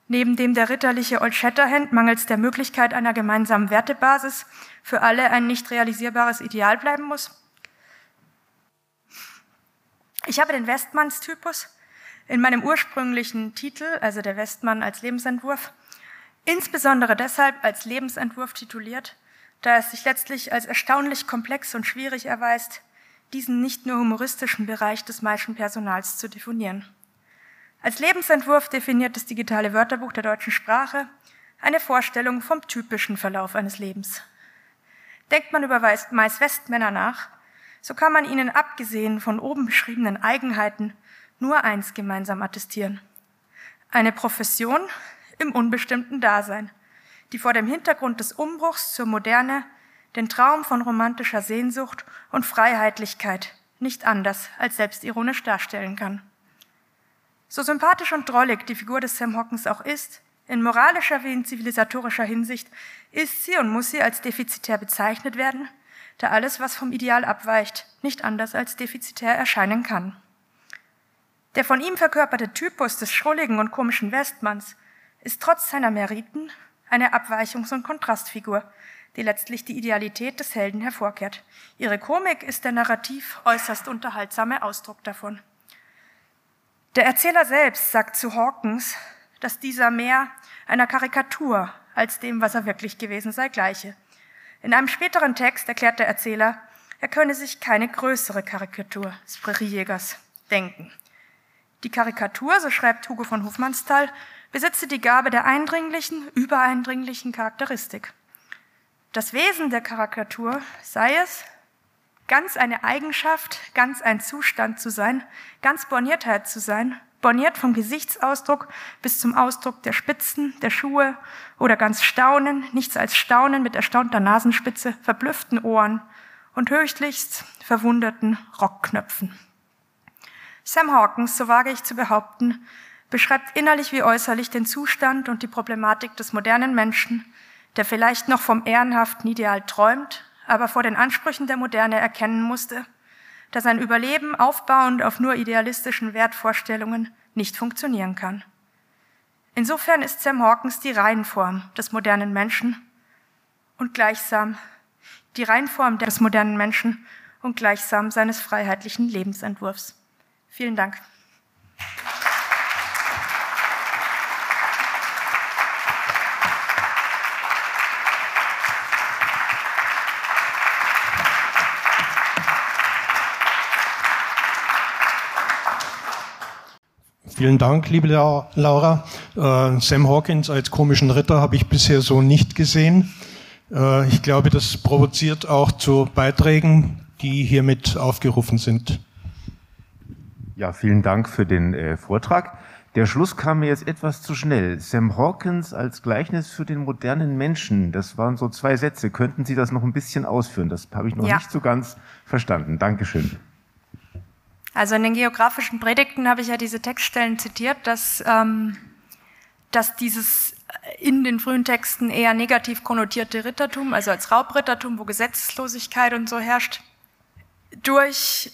Speaker 3: Neben dem der ritterliche Old Shatterhand mangels der Möglichkeit einer gemeinsamen Wertebasis für alle ein nicht realisierbares Ideal bleiben muss? Ich habe den Westmanns-Typus in meinem ursprünglichen Titel, also der Westmann als Lebensentwurf, insbesondere deshalb als Lebensentwurf tituliert, da es sich letztlich als erstaunlich komplex und schwierig erweist, diesen nicht nur humoristischen Bereich des meisten Personals zu definieren. Als Lebensentwurf definiert das digitale Wörterbuch der deutschen Sprache eine Vorstellung vom typischen Verlauf eines Lebens. Denkt man über meist Westmänner nach, so kann man ihnen abgesehen von oben beschriebenen Eigenheiten nur eins gemeinsam attestieren. Eine Profession im unbestimmten Dasein, die vor dem Hintergrund des Umbruchs zur Moderne den Traum von romantischer Sehnsucht und Freiheitlichkeit nicht anders als selbstironisch darstellen kann. So sympathisch und drollig die Figur des Sam Hawkins auch ist, in moralischer wie in zivilisatorischer Hinsicht ist sie und muss sie als defizitär bezeichnet werden, da alles, was vom Ideal abweicht, nicht anders als defizitär erscheinen kann. Der von ihm verkörperte Typus des schrulligen und komischen Westmanns ist trotz seiner Meriten eine Abweichungs- und Kontrastfigur, die letztlich die Idealität des Helden hervorkehrt. Ihre Komik ist der narrativ äußerst unterhaltsame Ausdruck davon. Der Erzähler selbst sagt zu Hawkins, dass dieser mehr einer Karikatur als dem, was er wirklich gewesen sei, gleiche. In einem späteren Text erklärt der Erzähler, er könne sich keine größere Karikatur des Präriejägers denken. Die Karikatur, so schreibt Hugo von Hofmannsthal, besitze die Gabe der eindringlichen, übereindringlichen Charakteristik. Das Wesen der Karikatur sei es, ganz eine Eigenschaft, ganz ein Zustand zu sein, ganz Borniertheit zu sein, borniert vom Gesichtsausdruck bis zum Ausdruck der Spitzen, der Schuhe oder ganz Staunen, nichts als Staunen mit erstaunter Nasenspitze, verblüfften Ohren und höchlichst verwunderten Rockknöpfen. Sam Hawkins, so wage ich zu behaupten, beschreibt innerlich wie äußerlich den Zustand und die Problematik des modernen Menschen, der vielleicht noch vom ehrenhaften Ideal träumt, aber vor den Ansprüchen der Moderne erkennen musste, dass ein Überleben aufbauend auf nur idealistischen Wertvorstellungen nicht funktionieren kann. Insofern ist Sam Hawkins die Reihenform des modernen Menschen und gleichsam die Reihenform des modernen Menschen und gleichsam seines freiheitlichen Lebensentwurfs. Vielen Dank.
Speaker 2: Vielen Dank, liebe Laura. Äh, Sam Hawkins als komischen Ritter habe ich bisher so nicht gesehen. Äh, ich glaube, das provoziert auch zu Beiträgen, die hiermit aufgerufen sind.
Speaker 4: Ja, vielen Dank für den äh, Vortrag. Der Schluss kam mir jetzt etwas zu schnell. Sam Hawkins als Gleichnis für den modernen Menschen, das waren so zwei Sätze. Könnten Sie das noch ein bisschen ausführen? Das habe ich noch ja. nicht so ganz verstanden. Dankeschön.
Speaker 3: Also in den geografischen Predigten habe ich ja diese Textstellen zitiert, dass, ähm, dass dieses in den frühen Texten eher negativ konnotierte Rittertum, also als Raubrittertum, wo Gesetzlosigkeit und so herrscht, durch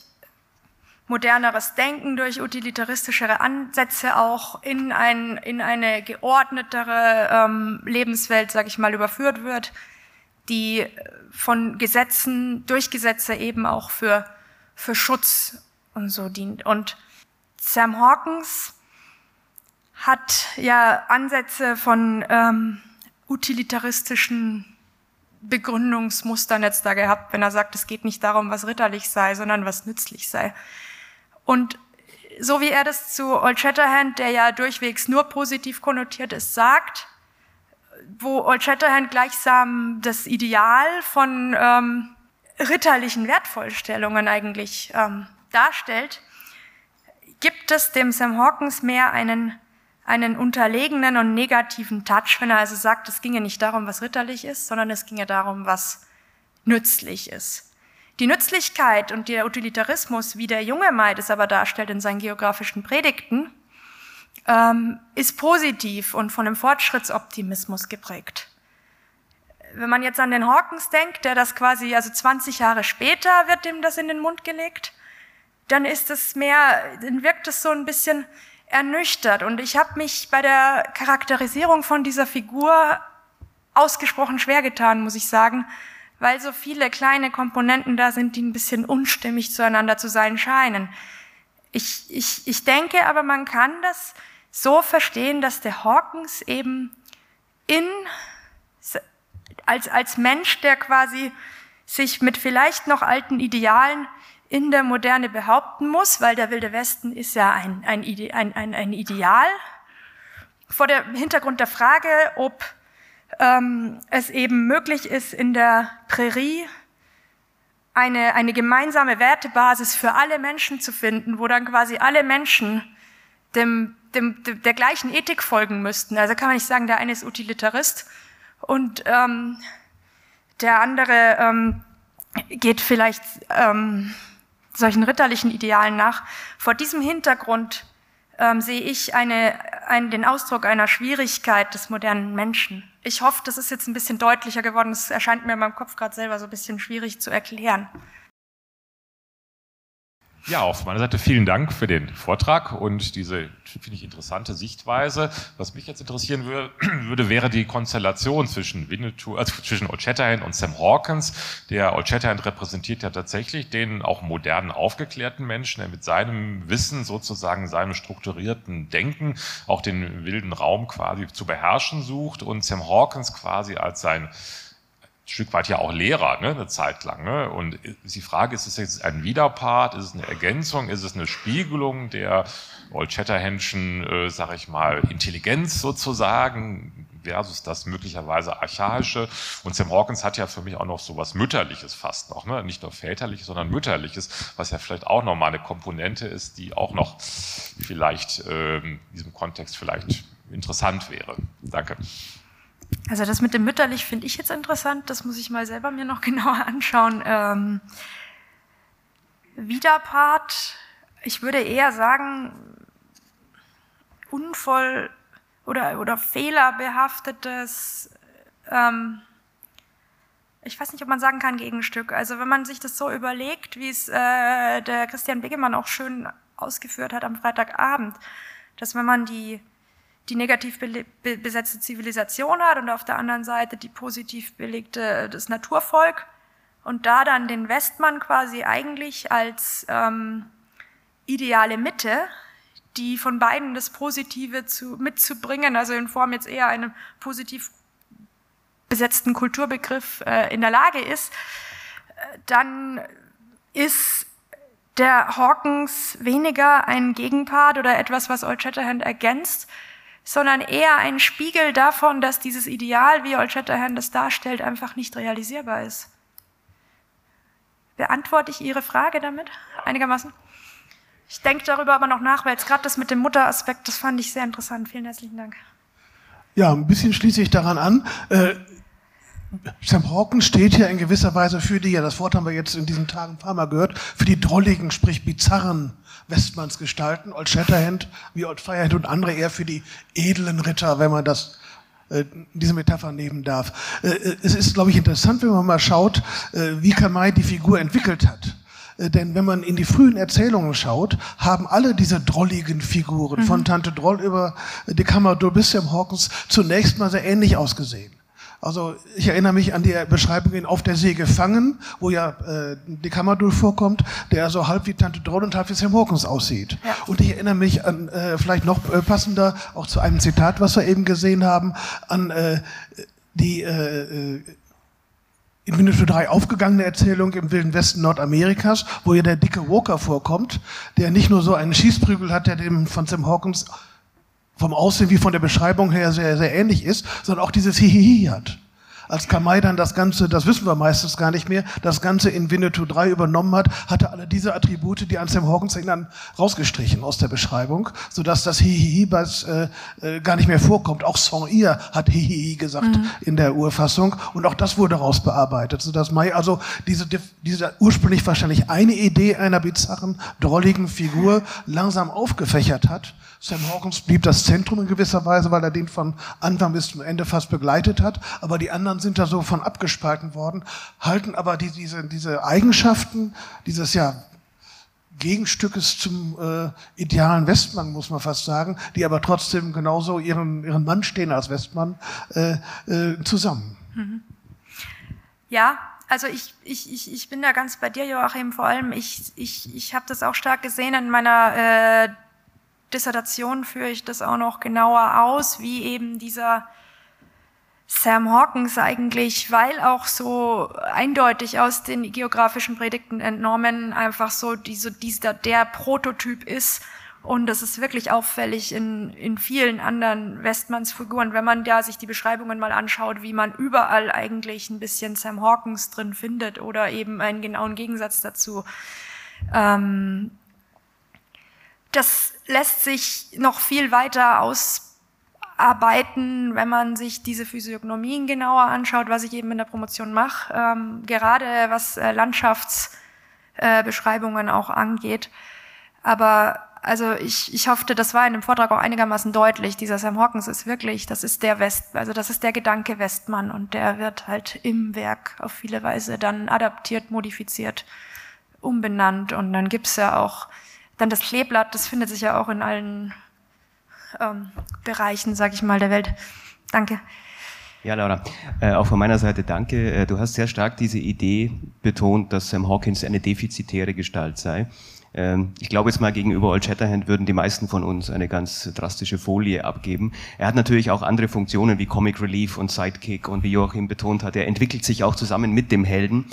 Speaker 3: moderneres Denken, durch utilitaristischere Ansätze auch in, ein, in eine geordnetere ähm, Lebenswelt, sage ich mal, überführt wird, die von Gesetzen, durch Gesetze eben auch für, für Schutz und so dient. Und Sam Hawkins hat ja Ansätze von ähm, utilitaristischen Begründungsmustern jetzt da gehabt, wenn er sagt, es geht nicht darum, was ritterlich sei, sondern was nützlich sei. Und so wie er das zu Old Shatterhand, der ja durchwegs nur positiv konnotiert ist, sagt, wo Old Shatterhand gleichsam das Ideal von ähm, ritterlichen Wertvollstellungen eigentlich ähm, darstellt, gibt es dem Sam Hawkins mehr einen, einen unterlegenen und negativen Touch, wenn er also sagt, es ginge nicht darum, was ritterlich ist, sondern es ginge darum, was nützlich ist. Die Nützlichkeit und der Utilitarismus, wie der junge Maid es aber darstellt in seinen geografischen Predigten, ähm, ist positiv und von einem Fortschrittsoptimismus geprägt. Wenn man jetzt an den Hawkins denkt, der das quasi, also 20 Jahre später wird dem das in den Mund gelegt, dann ist es mehr, dann wirkt es so ein bisschen ernüchtert. Und ich habe mich bei der Charakterisierung von dieser Figur ausgesprochen schwer getan, muss ich sagen, weil so viele kleine Komponenten da sind, die ein bisschen unstimmig zueinander zu sein scheinen. Ich, ich, ich denke aber, man kann das so verstehen, dass der Hawkins eben in, als, als Mensch, der quasi sich mit vielleicht noch alten Idealen in der Moderne behaupten muss, weil der Wilde Westen ist ja ein, ein, ein, ein, ein Ideal. Vor dem Hintergrund der Frage, ob ähm, es eben möglich ist, in der Prärie eine, eine gemeinsame Wertebasis für alle Menschen zu finden, wo dann quasi alle Menschen dem, dem, dem, der gleichen Ethik folgen müssten. Also kann man nicht sagen, der eine ist Utilitarist und ähm, der andere ähm, geht vielleicht ähm, solchen ritterlichen Idealen nach. Vor diesem Hintergrund ähm, sehe ich eine, ein, den Ausdruck einer Schwierigkeit des modernen Menschen. Ich hoffe, das ist jetzt ein bisschen deutlicher geworden. Das erscheint mir in meinem Kopf gerade selber so ein bisschen schwierig zu erklären.
Speaker 5: Ja, auf meiner Seite vielen Dank für den Vortrag und diese, finde ich, interessante Sichtweise. Was mich jetzt interessieren [CLEARS THROAT] würde, wäre die Konstellation zwischen Winnetou, also zwischen Old Shatterhand und Sam Hawkins. Der Old Shatterhand repräsentiert ja tatsächlich den auch modernen, aufgeklärten Menschen, der mit seinem Wissen sozusagen, seinem strukturierten Denken auch den wilden Raum quasi zu beherrschen sucht und Sam Hawkins quasi als sein Stück weit ja auch Lehrer, ne, eine Zeit lang. Ne? Und die Frage ist, ist es jetzt ein Widerpart, ist es eine Ergänzung, ist es eine Spiegelung der Old Shatterhandschen, äh, sag ich mal, Intelligenz sozusagen, versus das möglicherweise Archaische. Und Sam Hawkins hat ja für mich auch noch so was Mütterliches fast noch, ne? nicht nur Väterliches, sondern Mütterliches, was ja vielleicht auch nochmal eine Komponente ist, die auch noch vielleicht äh, in diesem Kontext vielleicht interessant wäre. Danke.
Speaker 3: Also das mit dem mütterlich finde ich jetzt interessant, das muss ich mal selber mir noch [LAUGHS] genauer anschauen. Ähm, Widerpart, ich würde eher sagen, unvoll oder, oder fehlerbehaftetes, ähm, ich weiß nicht, ob man sagen kann, Gegenstück. Also wenn man sich das so überlegt, wie es äh, der Christian Begemann auch schön ausgeführt hat am Freitagabend, dass wenn man die die negativ besetzte Zivilisation hat und auf der anderen Seite die positiv belegte das Naturvolk und da dann den Westmann quasi eigentlich als ähm, ideale Mitte, die von beiden das Positive zu, mitzubringen, also in Form jetzt eher einem positiv besetzten Kulturbegriff äh, in der Lage ist, äh, dann ist der Hawkins weniger ein Gegenpart oder etwas, was Old Shatterhand ergänzt, sondern eher ein Spiegel davon, dass dieses Ideal, wie Old Shatterhand das darstellt, einfach nicht realisierbar ist. Beantworte ich Ihre Frage damit einigermaßen? Ich denke darüber aber noch nach, weil jetzt gerade das mit dem Mutteraspekt, das fand ich sehr interessant. Vielen herzlichen Dank.
Speaker 6: Ja, ein bisschen schließe ich daran an. Sam Hawkins steht ja in gewisser Weise für die, ja, das Wort haben wir jetzt in diesen Tagen ein paar Mal gehört, für die drolligen, sprich bizarren Westmanns gestalten. Old Shatterhand, wie Old Firehand und andere eher für die edlen Ritter, wenn man das äh, diese Metapher nehmen darf. Äh, äh, es ist, glaube ich, interessant, wenn man mal schaut, wie Kamai die Figur entwickelt hat. Denn wenn man in die frühen Erzählungen schaut, haben alle diese drolligen Figuren, mhm. von Tante Droll über die Kammer bis Sam Hawkins, zunächst mal sehr ähnlich ausgesehen. Also ich erinnere mich an die Beschreibung in Auf der See gefangen, wo ja äh, die Kamadul vorkommt, der so halb wie Tante Droll und halb wie Sam Hawkins aussieht. Ja. Und ich erinnere mich an, äh, vielleicht noch äh, passender, auch zu einem Zitat, was wir eben gesehen haben, an äh, die äh, äh in Minute 3 aufgegangene Erzählung im Wilden Westen Nordamerikas, wo ja der dicke Walker vorkommt, der nicht nur so einen Schießprügel hat, der dem von Sam Hawkins vom Aussehen wie von der Beschreibung her sehr, sehr ähnlich ist, sondern auch dieses Hihihi hat. Als Kamai dann das Ganze, das wissen wir meistens gar nicht mehr, das Ganze in Winnetou 3 übernommen hat, hatte alle diese Attribute, die an Sam Hawkins dann rausgestrichen aus der Beschreibung, sodass das Hihihi äh, äh, gar nicht mehr vorkommt. Auch Saint-Ir hat Hihihi gesagt mhm. in der Urfassung und auch das wurde rausbearbeitet, sodass Mai also diese, diese ursprünglich wahrscheinlich eine Idee einer bizarren, drolligen Figur langsam aufgefächert hat Sam Hawkins blieb das Zentrum in gewisser Weise, weil er den von Anfang bis zum Ende fast begleitet hat. Aber die anderen sind da so von abgespalten worden, halten aber die, diese, diese Eigenschaften dieses ja Gegenstückes zum äh, idealen Westmann, muss man fast sagen, die aber trotzdem genauso ihren, ihren Mann stehen als Westmann, äh, äh, zusammen. Mhm.
Speaker 3: Ja, also ich, ich, ich, ich bin da ganz bei dir, Joachim, vor allem ich, ich, ich habe das auch stark gesehen in meiner äh, Dissertation führe ich das auch noch genauer aus, wie eben dieser Sam Hawkins eigentlich, weil auch so eindeutig aus den geografischen Predigten entnommen, einfach so diese, dieser, der Prototyp ist. Und das ist wirklich auffällig in, in vielen anderen Westmanns-Figuren, wenn man da sich die Beschreibungen mal anschaut, wie man überall eigentlich ein bisschen Sam Hawkins drin findet oder eben einen genauen Gegensatz dazu. Ähm, das lässt sich noch viel weiter aus, arbeiten, wenn man sich diese Physiognomien genauer anschaut, was ich eben in der Promotion mache, ähm, gerade was äh, Landschaftsbeschreibungen äh, auch angeht. Aber also ich, ich hoffte, das war in dem Vortrag auch einigermaßen deutlich. Dieser Sam Hawkins ist wirklich, das ist der West, also das ist der Gedanke Westmann und der wird halt im Werk auf viele Weise dann adaptiert, modifiziert, umbenannt und dann gibt's ja auch dann das Kleeblatt, das findet sich ja auch in allen ähm, Bereichen, sag ich mal, der Welt. Danke.
Speaker 7: Ja, Laura, äh, auch von meiner Seite danke. Äh, du hast sehr stark diese Idee betont, dass Sam Hawkins eine defizitäre Gestalt sei. Ähm, ich glaube jetzt mal gegenüber Old Shatterhand würden die meisten von uns eine ganz drastische Folie abgeben. Er hat natürlich auch andere Funktionen wie Comic Relief und Sidekick und wie Joachim betont hat, er entwickelt sich auch zusammen mit dem Helden.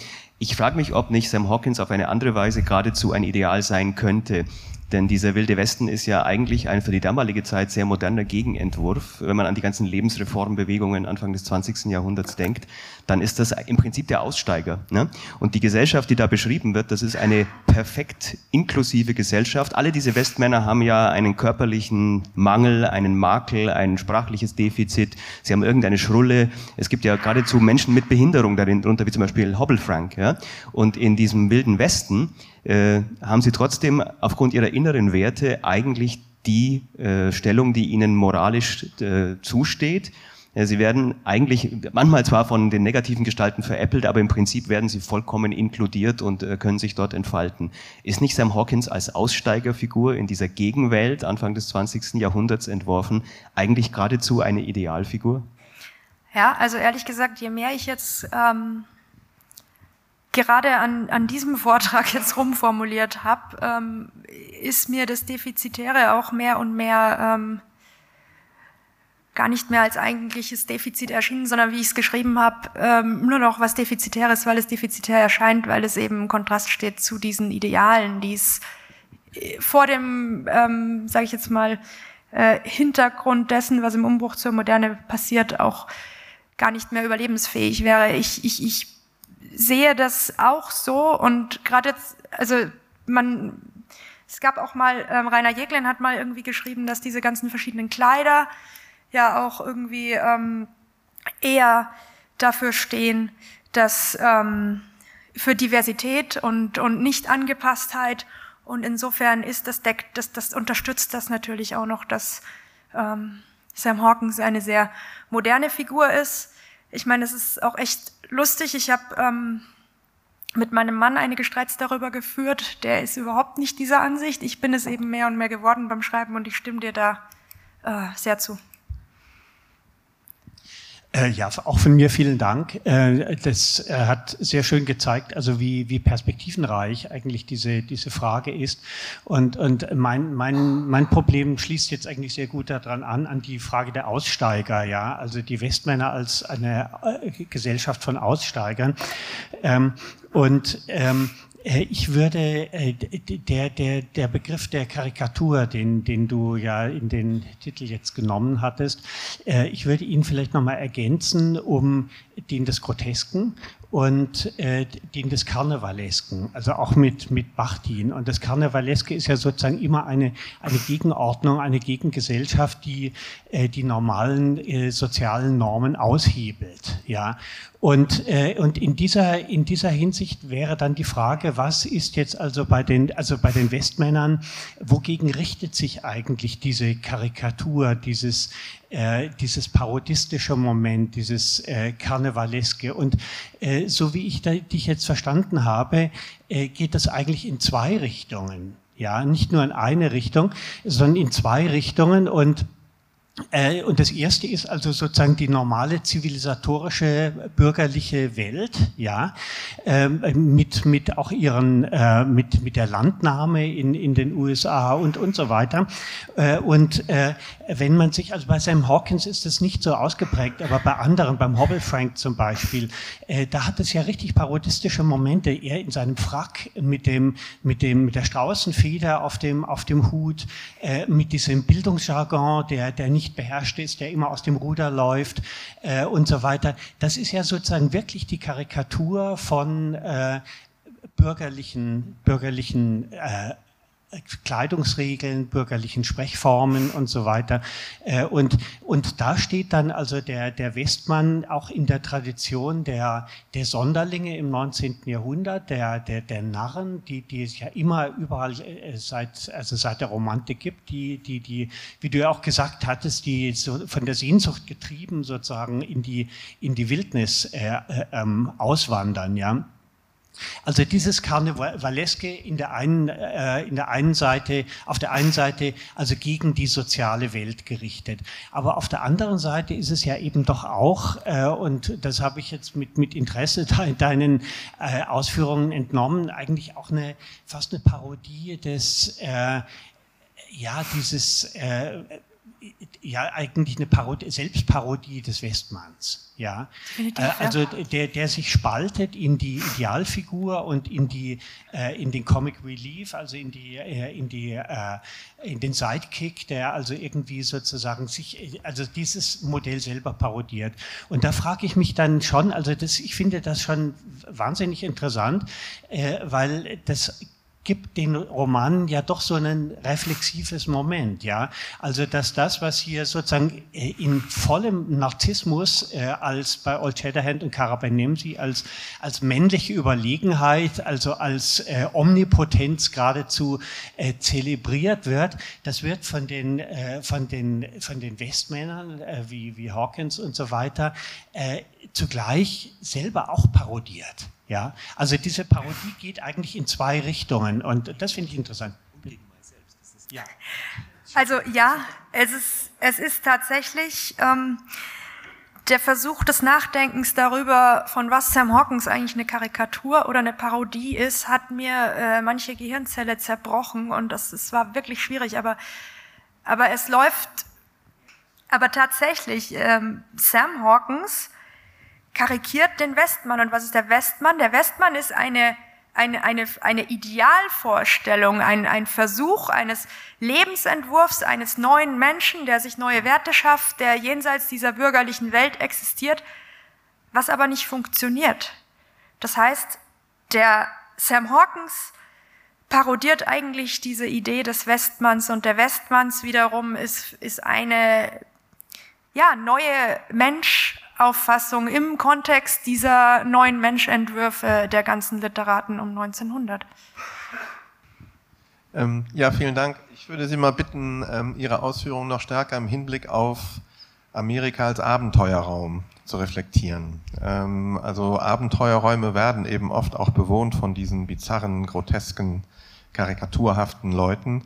Speaker 7: Ich frage mich, ob nicht Sam Hawkins auf eine andere Weise geradezu ein Ideal sein könnte. Denn dieser Wilde Westen ist ja eigentlich ein für die damalige Zeit sehr moderner Gegenentwurf. Wenn man an die ganzen Lebensreformbewegungen Anfang des 20. Jahrhunderts denkt, dann ist das im Prinzip der Aussteiger. Ne? Und die Gesellschaft, die da beschrieben wird, das ist eine perfekt inklusive Gesellschaft. Alle diese Westmänner haben ja einen körperlichen Mangel, einen Makel, ein sprachliches Defizit. Sie haben irgendeine Schrulle. Es gibt ja geradezu Menschen mit Behinderung darin drunter, wie zum Beispiel Hobble Frank. Ja? Und in diesem Wilden Westen äh, haben sie trotzdem aufgrund ihrer inneren Werte eigentlich die äh, Stellung, die ihnen moralisch äh, zusteht. Sie werden eigentlich manchmal zwar von den negativen Gestalten veräppelt, aber im Prinzip werden sie vollkommen inkludiert und äh, können sich dort entfalten. Ist nicht Sam Hawkins als Aussteigerfigur in dieser Gegenwelt Anfang des 20. Jahrhunderts entworfen eigentlich geradezu eine Idealfigur?
Speaker 3: Ja, also ehrlich gesagt, je mehr ich jetzt ähm, gerade an, an diesem Vortrag jetzt rumformuliert habe, ähm, ist mir das Defizitäre auch mehr und mehr ähm, gar nicht mehr als eigentliches Defizit erschienen, sondern wie ich es geschrieben habe, ähm, nur noch was Defizitäres, weil es defizitär erscheint, weil es eben im Kontrast steht zu diesen Idealen, die es äh, vor dem, ähm, sage ich jetzt mal, äh, Hintergrund dessen, was im Umbruch zur Moderne passiert, auch gar nicht mehr überlebensfähig wäre. Ich, ich, ich sehe das auch so und gerade jetzt, also man, es gab auch mal, ähm, Rainer Jeglin hat mal irgendwie geschrieben, dass diese ganzen verschiedenen Kleider ja auch irgendwie ähm, eher dafür stehen, dass ähm, für Diversität und, und Nicht-Angepasstheit und insofern ist das deckt, das, das unterstützt das natürlich auch noch, dass ähm, Sam Hawkins eine sehr moderne Figur ist. Ich meine, es ist auch echt lustig. Ich habe ähm, mit meinem Mann einige Streits darüber geführt. Der ist überhaupt nicht dieser Ansicht. Ich bin es eben mehr und mehr geworden beim Schreiben und ich stimme dir da äh, sehr zu.
Speaker 8: Äh, ja, auch von mir vielen Dank. Äh, das äh, hat sehr schön gezeigt, also wie, wie perspektivenreich eigentlich diese, diese Frage ist. Und, und mein, mein, mein Problem schließt jetzt eigentlich sehr gut daran an, an die Frage der Aussteiger, ja. Also die Westmänner als eine Gesellschaft von Aussteigern. Ähm, und ähm, äh, ich würde, äh, der, der, der Begriff der Karikatur, den, den du ja in den Titel jetzt genommen hattest, äh, ich würde ihn vielleicht nochmal ergänzen um den des Grotesken und äh, den des Karnevalesken, also auch mit, mit Bachtin. Und das Karnevaleske ist ja sozusagen immer eine, eine Gegenordnung, eine Gegengesellschaft, die äh, die normalen äh, sozialen Normen aushebelt. Ja? Und, äh, und in, dieser, in dieser Hinsicht wäre dann die Frage, was ist jetzt also bei den, also bei den Westmännern, wogegen richtet sich eigentlich diese Karikatur, dieses, äh, dieses parodistische Moment, dieses äh, Karnevaleske. Und äh, so wie ich da, dich jetzt verstanden habe, äh, geht das eigentlich in zwei Richtungen. Ja, nicht nur in eine Richtung, sondern in zwei Richtungen. Und und das erste ist also sozusagen die normale zivilisatorische bürgerliche Welt, ja, ähm, mit, mit auch ihren, äh, mit, mit der Landnahme in, in den USA und, und so weiter. Äh, und wenn man sich, also bei Sam Hawkins ist das nicht so ausgeprägt, aber bei anderen, beim Hobble Frank zum Beispiel, da hat es ja richtig parodistische Momente. Er in seinem Frack mit dem, mit dem, mit der Straußenfeder auf dem, auf dem Hut, mit diesem Bildungsjargon, der, der nicht nicht beherrscht ist, der immer aus dem Ruder läuft äh, und so weiter. Das ist ja sozusagen wirklich die Karikatur von äh, bürgerlichen, bürgerlichen äh, Kleidungsregeln, bürgerlichen Sprechformen und so weiter. Äh, und, und da steht dann also der, der Westmann auch in der Tradition der, der Sonderlinge im 19. Jahrhundert, der, der, der Narren, die, die es ja immer überall äh, seit, also seit der Romantik gibt, die, die, die, wie du ja auch gesagt hattest, die so von der Sehnsucht getrieben sozusagen in die, in die Wildnis äh, äh, ähm, auswandern, ja. Also dieses Karnevaleske in der einen, äh, in der einen Seite, auf der einen Seite also gegen die soziale Welt gerichtet. Aber auf der anderen Seite ist es ja eben doch auch, äh, und das habe ich jetzt mit, mit Interesse [LAUGHS] de, deinen äh, Ausführungen entnommen, eigentlich auch eine, fast eine Parodie des, äh, ja, dieses, äh, ja eigentlich eine Parodie, Selbstparodie des Westmanns. Ja, äh, also der, der sich spaltet in die Idealfigur und in die äh, in den Comic Relief, also in die äh, in die äh, in den Sidekick, der also irgendwie sozusagen sich also dieses Modell selber parodiert. Und da frage ich mich dann schon, also das, ich finde das schon wahnsinnig interessant, äh, weil das gibt den Romanen ja doch so ein reflexives Moment, ja. Also, dass das, was hier sozusagen äh, in vollem Narzissmus äh, als bei Old Shatterhand und Karabanemsi als, als männliche Überlegenheit, also als äh, Omnipotenz geradezu äh, zelebriert wird, das wird von den, äh, von den, von den Westmännern äh, wie, wie Hawkins und so weiter zugleich selber auch parodiert. Ja, also diese Parodie geht eigentlich in zwei Richtungen und das finde ich interessant.
Speaker 3: Ja. Also ja, es ist, es ist tatsächlich ähm, der Versuch des Nachdenkens darüber, von was Sam Hawkins eigentlich eine Karikatur oder eine Parodie ist, hat mir äh, manche Gehirnzelle zerbrochen und das, das war wirklich schwierig, aber, aber es läuft, aber tatsächlich, ähm, Sam Hawkins karikiert den Westmann. Und was ist der Westmann? Der Westmann ist eine, eine, eine, eine Idealvorstellung, ein, ein Versuch eines Lebensentwurfs eines neuen Menschen, der sich neue Werte schafft, der jenseits dieser bürgerlichen Welt existiert, was aber nicht funktioniert. Das heißt, der Sam Hawkins parodiert eigentlich diese Idee des Westmanns und der Westmanns wiederum ist, ist eine ja, neue Mensch, Auffassung im Kontext dieser neuen Menschentwürfe der ganzen Literaten um 1900.
Speaker 9: Ähm, ja, vielen Dank. Ich würde Sie mal bitten, ähm, Ihre Ausführungen noch stärker im Hinblick auf Amerika als Abenteuerraum zu reflektieren. Ähm, also Abenteuerräume werden eben oft auch bewohnt von diesen bizarren, grotesken, karikaturhaften Leuten.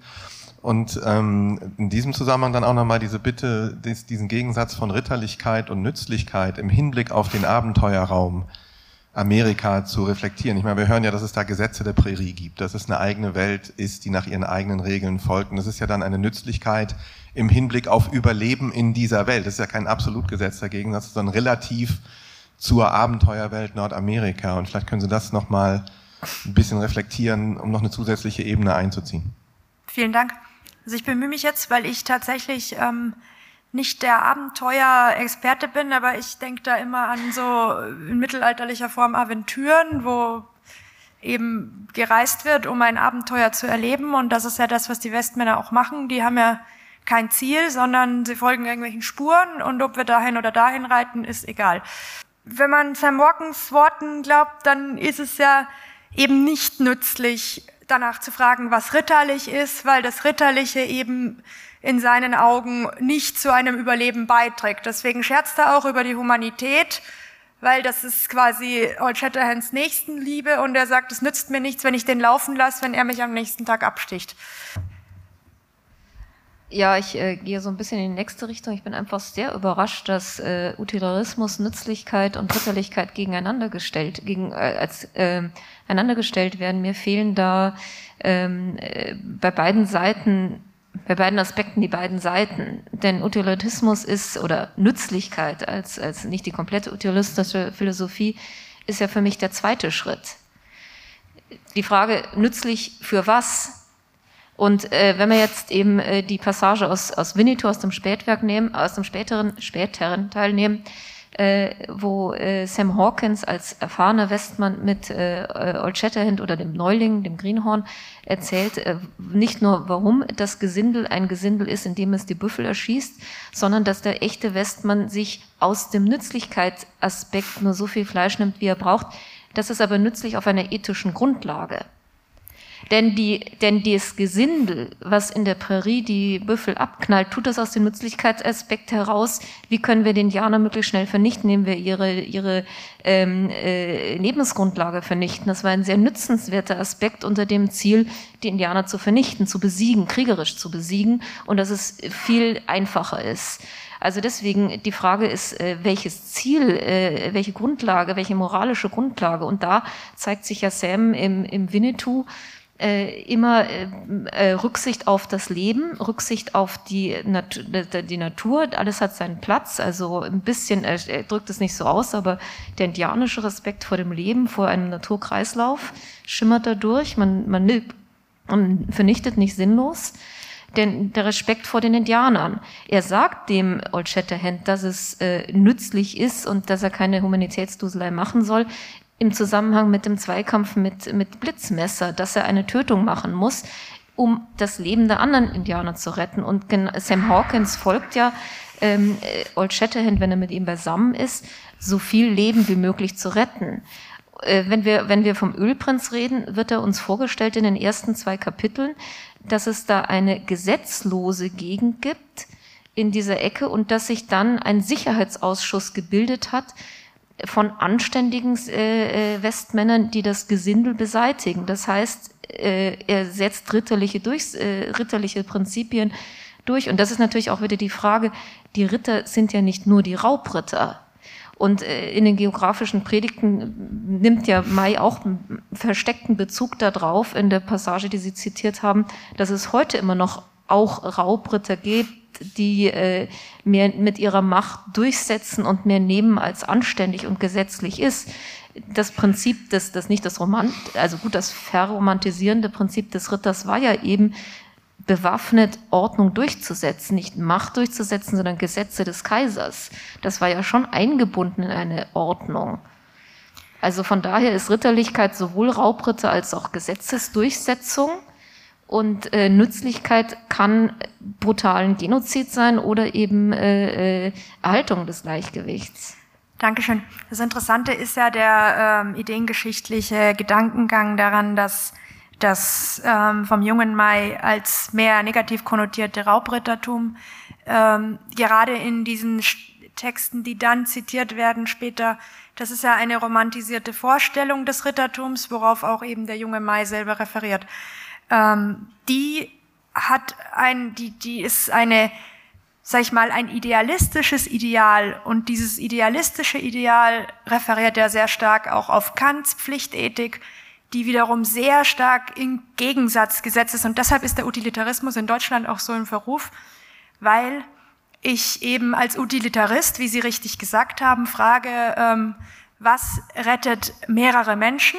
Speaker 9: Und ähm, in diesem Zusammenhang dann auch nochmal diese Bitte, diesen Gegensatz von Ritterlichkeit und Nützlichkeit im Hinblick auf den Abenteuerraum Amerika zu reflektieren. Ich meine, wir hören ja, dass es da Gesetze der Prärie gibt, dass es eine eigene Welt ist, die nach ihren eigenen Regeln folgt. Und das ist ja dann eine Nützlichkeit im Hinblick auf Überleben in dieser Welt. Das ist ja kein Absolutgesetz dagegen, das ist dann relativ zur Abenteuerwelt Nordamerika. Und vielleicht können Sie das nochmal ein bisschen reflektieren, um noch eine zusätzliche Ebene einzuziehen.
Speaker 3: Vielen Dank. Also ich bemühe mich jetzt, weil ich tatsächlich ähm, nicht der Abenteuer-Experte bin, aber ich denke da immer an so in mittelalterlicher Form Aventüren, wo eben gereist wird, um ein Abenteuer zu erleben. Und das ist ja das, was die Westmänner auch machen. Die haben ja kein Ziel, sondern sie folgen irgendwelchen Spuren und ob wir dahin oder dahin reiten, ist egal. Wenn man Sam Walkens Worten glaubt, dann ist es ja eben nicht nützlich, danach zu fragen, was ritterlich ist, weil das Ritterliche eben in seinen Augen nicht zu einem Überleben beiträgt. Deswegen scherzt er auch über die Humanität, weil das ist quasi Old Shatterhands Nächstenliebe und er sagt, es nützt mir nichts, wenn ich den laufen lasse, wenn er mich am nächsten Tag absticht.
Speaker 10: Ja, ich äh, gehe so ein bisschen in die nächste Richtung. Ich bin einfach sehr überrascht, dass äh, Utilitarismus, Nützlichkeit und Ritterlichkeit gegeneinander gestellt, gegen, äh, als, äh, einander gestellt werden. Mir fehlen da ähm, äh, bei beiden Seiten, bei beiden Aspekten die beiden Seiten. Denn Utilitarismus ist, oder Nützlichkeit als, als nicht die komplette utilitaristische Philosophie, ist ja für mich der zweite Schritt. Die Frage, nützlich für was? Und äh, wenn wir jetzt eben äh, die Passage aus, aus Winnetou aus dem Spätwerk nehmen, aus dem späteren, späteren Teil nehmen, äh, wo äh, Sam Hawkins als erfahrener Westmann mit äh, Old Shatterhand oder dem Neuling, dem Greenhorn, erzählt äh, nicht nur, warum das Gesindel ein Gesindel ist, indem es die Büffel erschießt, sondern dass der echte Westmann sich aus dem Nützlichkeitsaspekt nur so viel Fleisch nimmt, wie er braucht. Das ist aber nützlich auf einer ethischen Grundlage. Denn, die, denn das Gesindel, was in der Prärie die Büffel abknallt, tut das aus dem Nützlichkeitsaspekt heraus. Wie können wir den Indianer möglichst schnell vernichten, indem wir ihre, ihre ähm, äh, Lebensgrundlage vernichten? Das war ein sehr nützenswerter Aspekt unter dem Ziel, die Indianer zu vernichten, zu besiegen, kriegerisch zu besiegen und dass es viel einfacher ist. Also deswegen die Frage ist, äh, welches Ziel, äh, welche Grundlage, welche moralische Grundlage? Und da zeigt sich ja Sam im, im Winnetou äh, immer äh, äh, Rücksicht auf das Leben, Rücksicht auf die, Nat die Natur, alles hat seinen Platz. Also ein bisschen, er, er drückt es nicht so aus, aber der indianische Respekt vor dem Leben, vor einem Naturkreislauf schimmert dadurch. Man, man, man vernichtet nicht sinnlos. Denn der Respekt vor den Indianern. Er sagt dem Old Shatterhand, dass es äh, nützlich ist und dass er keine Humanitätsduselei machen soll im Zusammenhang mit dem Zweikampf mit, mit Blitzmesser, dass er eine Tötung machen muss, um das Leben der anderen Indianer zu retten. Und Sam Hawkins folgt ja ähm, äh, Old Shatterhand, wenn er mit ihm beisammen ist, so viel Leben wie möglich zu retten. Äh, wenn, wir, wenn wir vom Ölprinz reden, wird er uns vorgestellt in den ersten zwei Kapiteln, dass es da eine gesetzlose Gegend gibt in dieser Ecke und dass sich dann ein Sicherheitsausschuss gebildet hat, von anständigen äh, äh, Westmännern, die das Gesindel beseitigen. Das heißt, äh, er setzt ritterliche, durch, äh, ritterliche Prinzipien durch. Und das ist natürlich auch wieder die Frage, die Ritter sind ja nicht nur die Raubritter. Und äh, in den geografischen Predigten nimmt ja Mai auch einen versteckten Bezug darauf in der Passage, die Sie zitiert haben, dass es heute immer noch auch Raubritter gibt, die äh, mehr mit ihrer Macht durchsetzen und mehr nehmen, als anständig und gesetzlich ist. Das Prinzip des, das nicht das Roman, also gut, das verromantisierende Prinzip des Ritters war ja eben, bewaffnet Ordnung durchzusetzen, nicht Macht durchzusetzen, sondern Gesetze des Kaisers. Das war ja schon eingebunden in eine Ordnung. Also von daher ist Ritterlichkeit sowohl Raubritter als auch Gesetzesdurchsetzung. Und äh, Nützlichkeit kann brutalen Genozid sein oder eben äh, äh, Erhaltung des Gleichgewichts.
Speaker 3: Dankeschön. Das Interessante ist ja der ähm, ideengeschichtliche Gedankengang daran, dass das ähm, vom jungen Mai als mehr negativ konnotierte Raubrittertum ähm, gerade in diesen Texten, die dann zitiert werden später, das ist ja eine romantisierte Vorstellung des Rittertums, worauf auch eben der junge Mai selber referiert ähm, die hat ein, die, die ist eine, sag ich mal, ein idealistisches Ideal. Und dieses idealistische Ideal referiert ja sehr stark auch auf Kants Pflichtethik, die wiederum sehr stark im Gegensatz gesetzt ist. Und deshalb ist der Utilitarismus in Deutschland auch so im Verruf, weil ich eben als Utilitarist, wie Sie richtig gesagt haben, frage, ähm, was rettet mehrere Menschen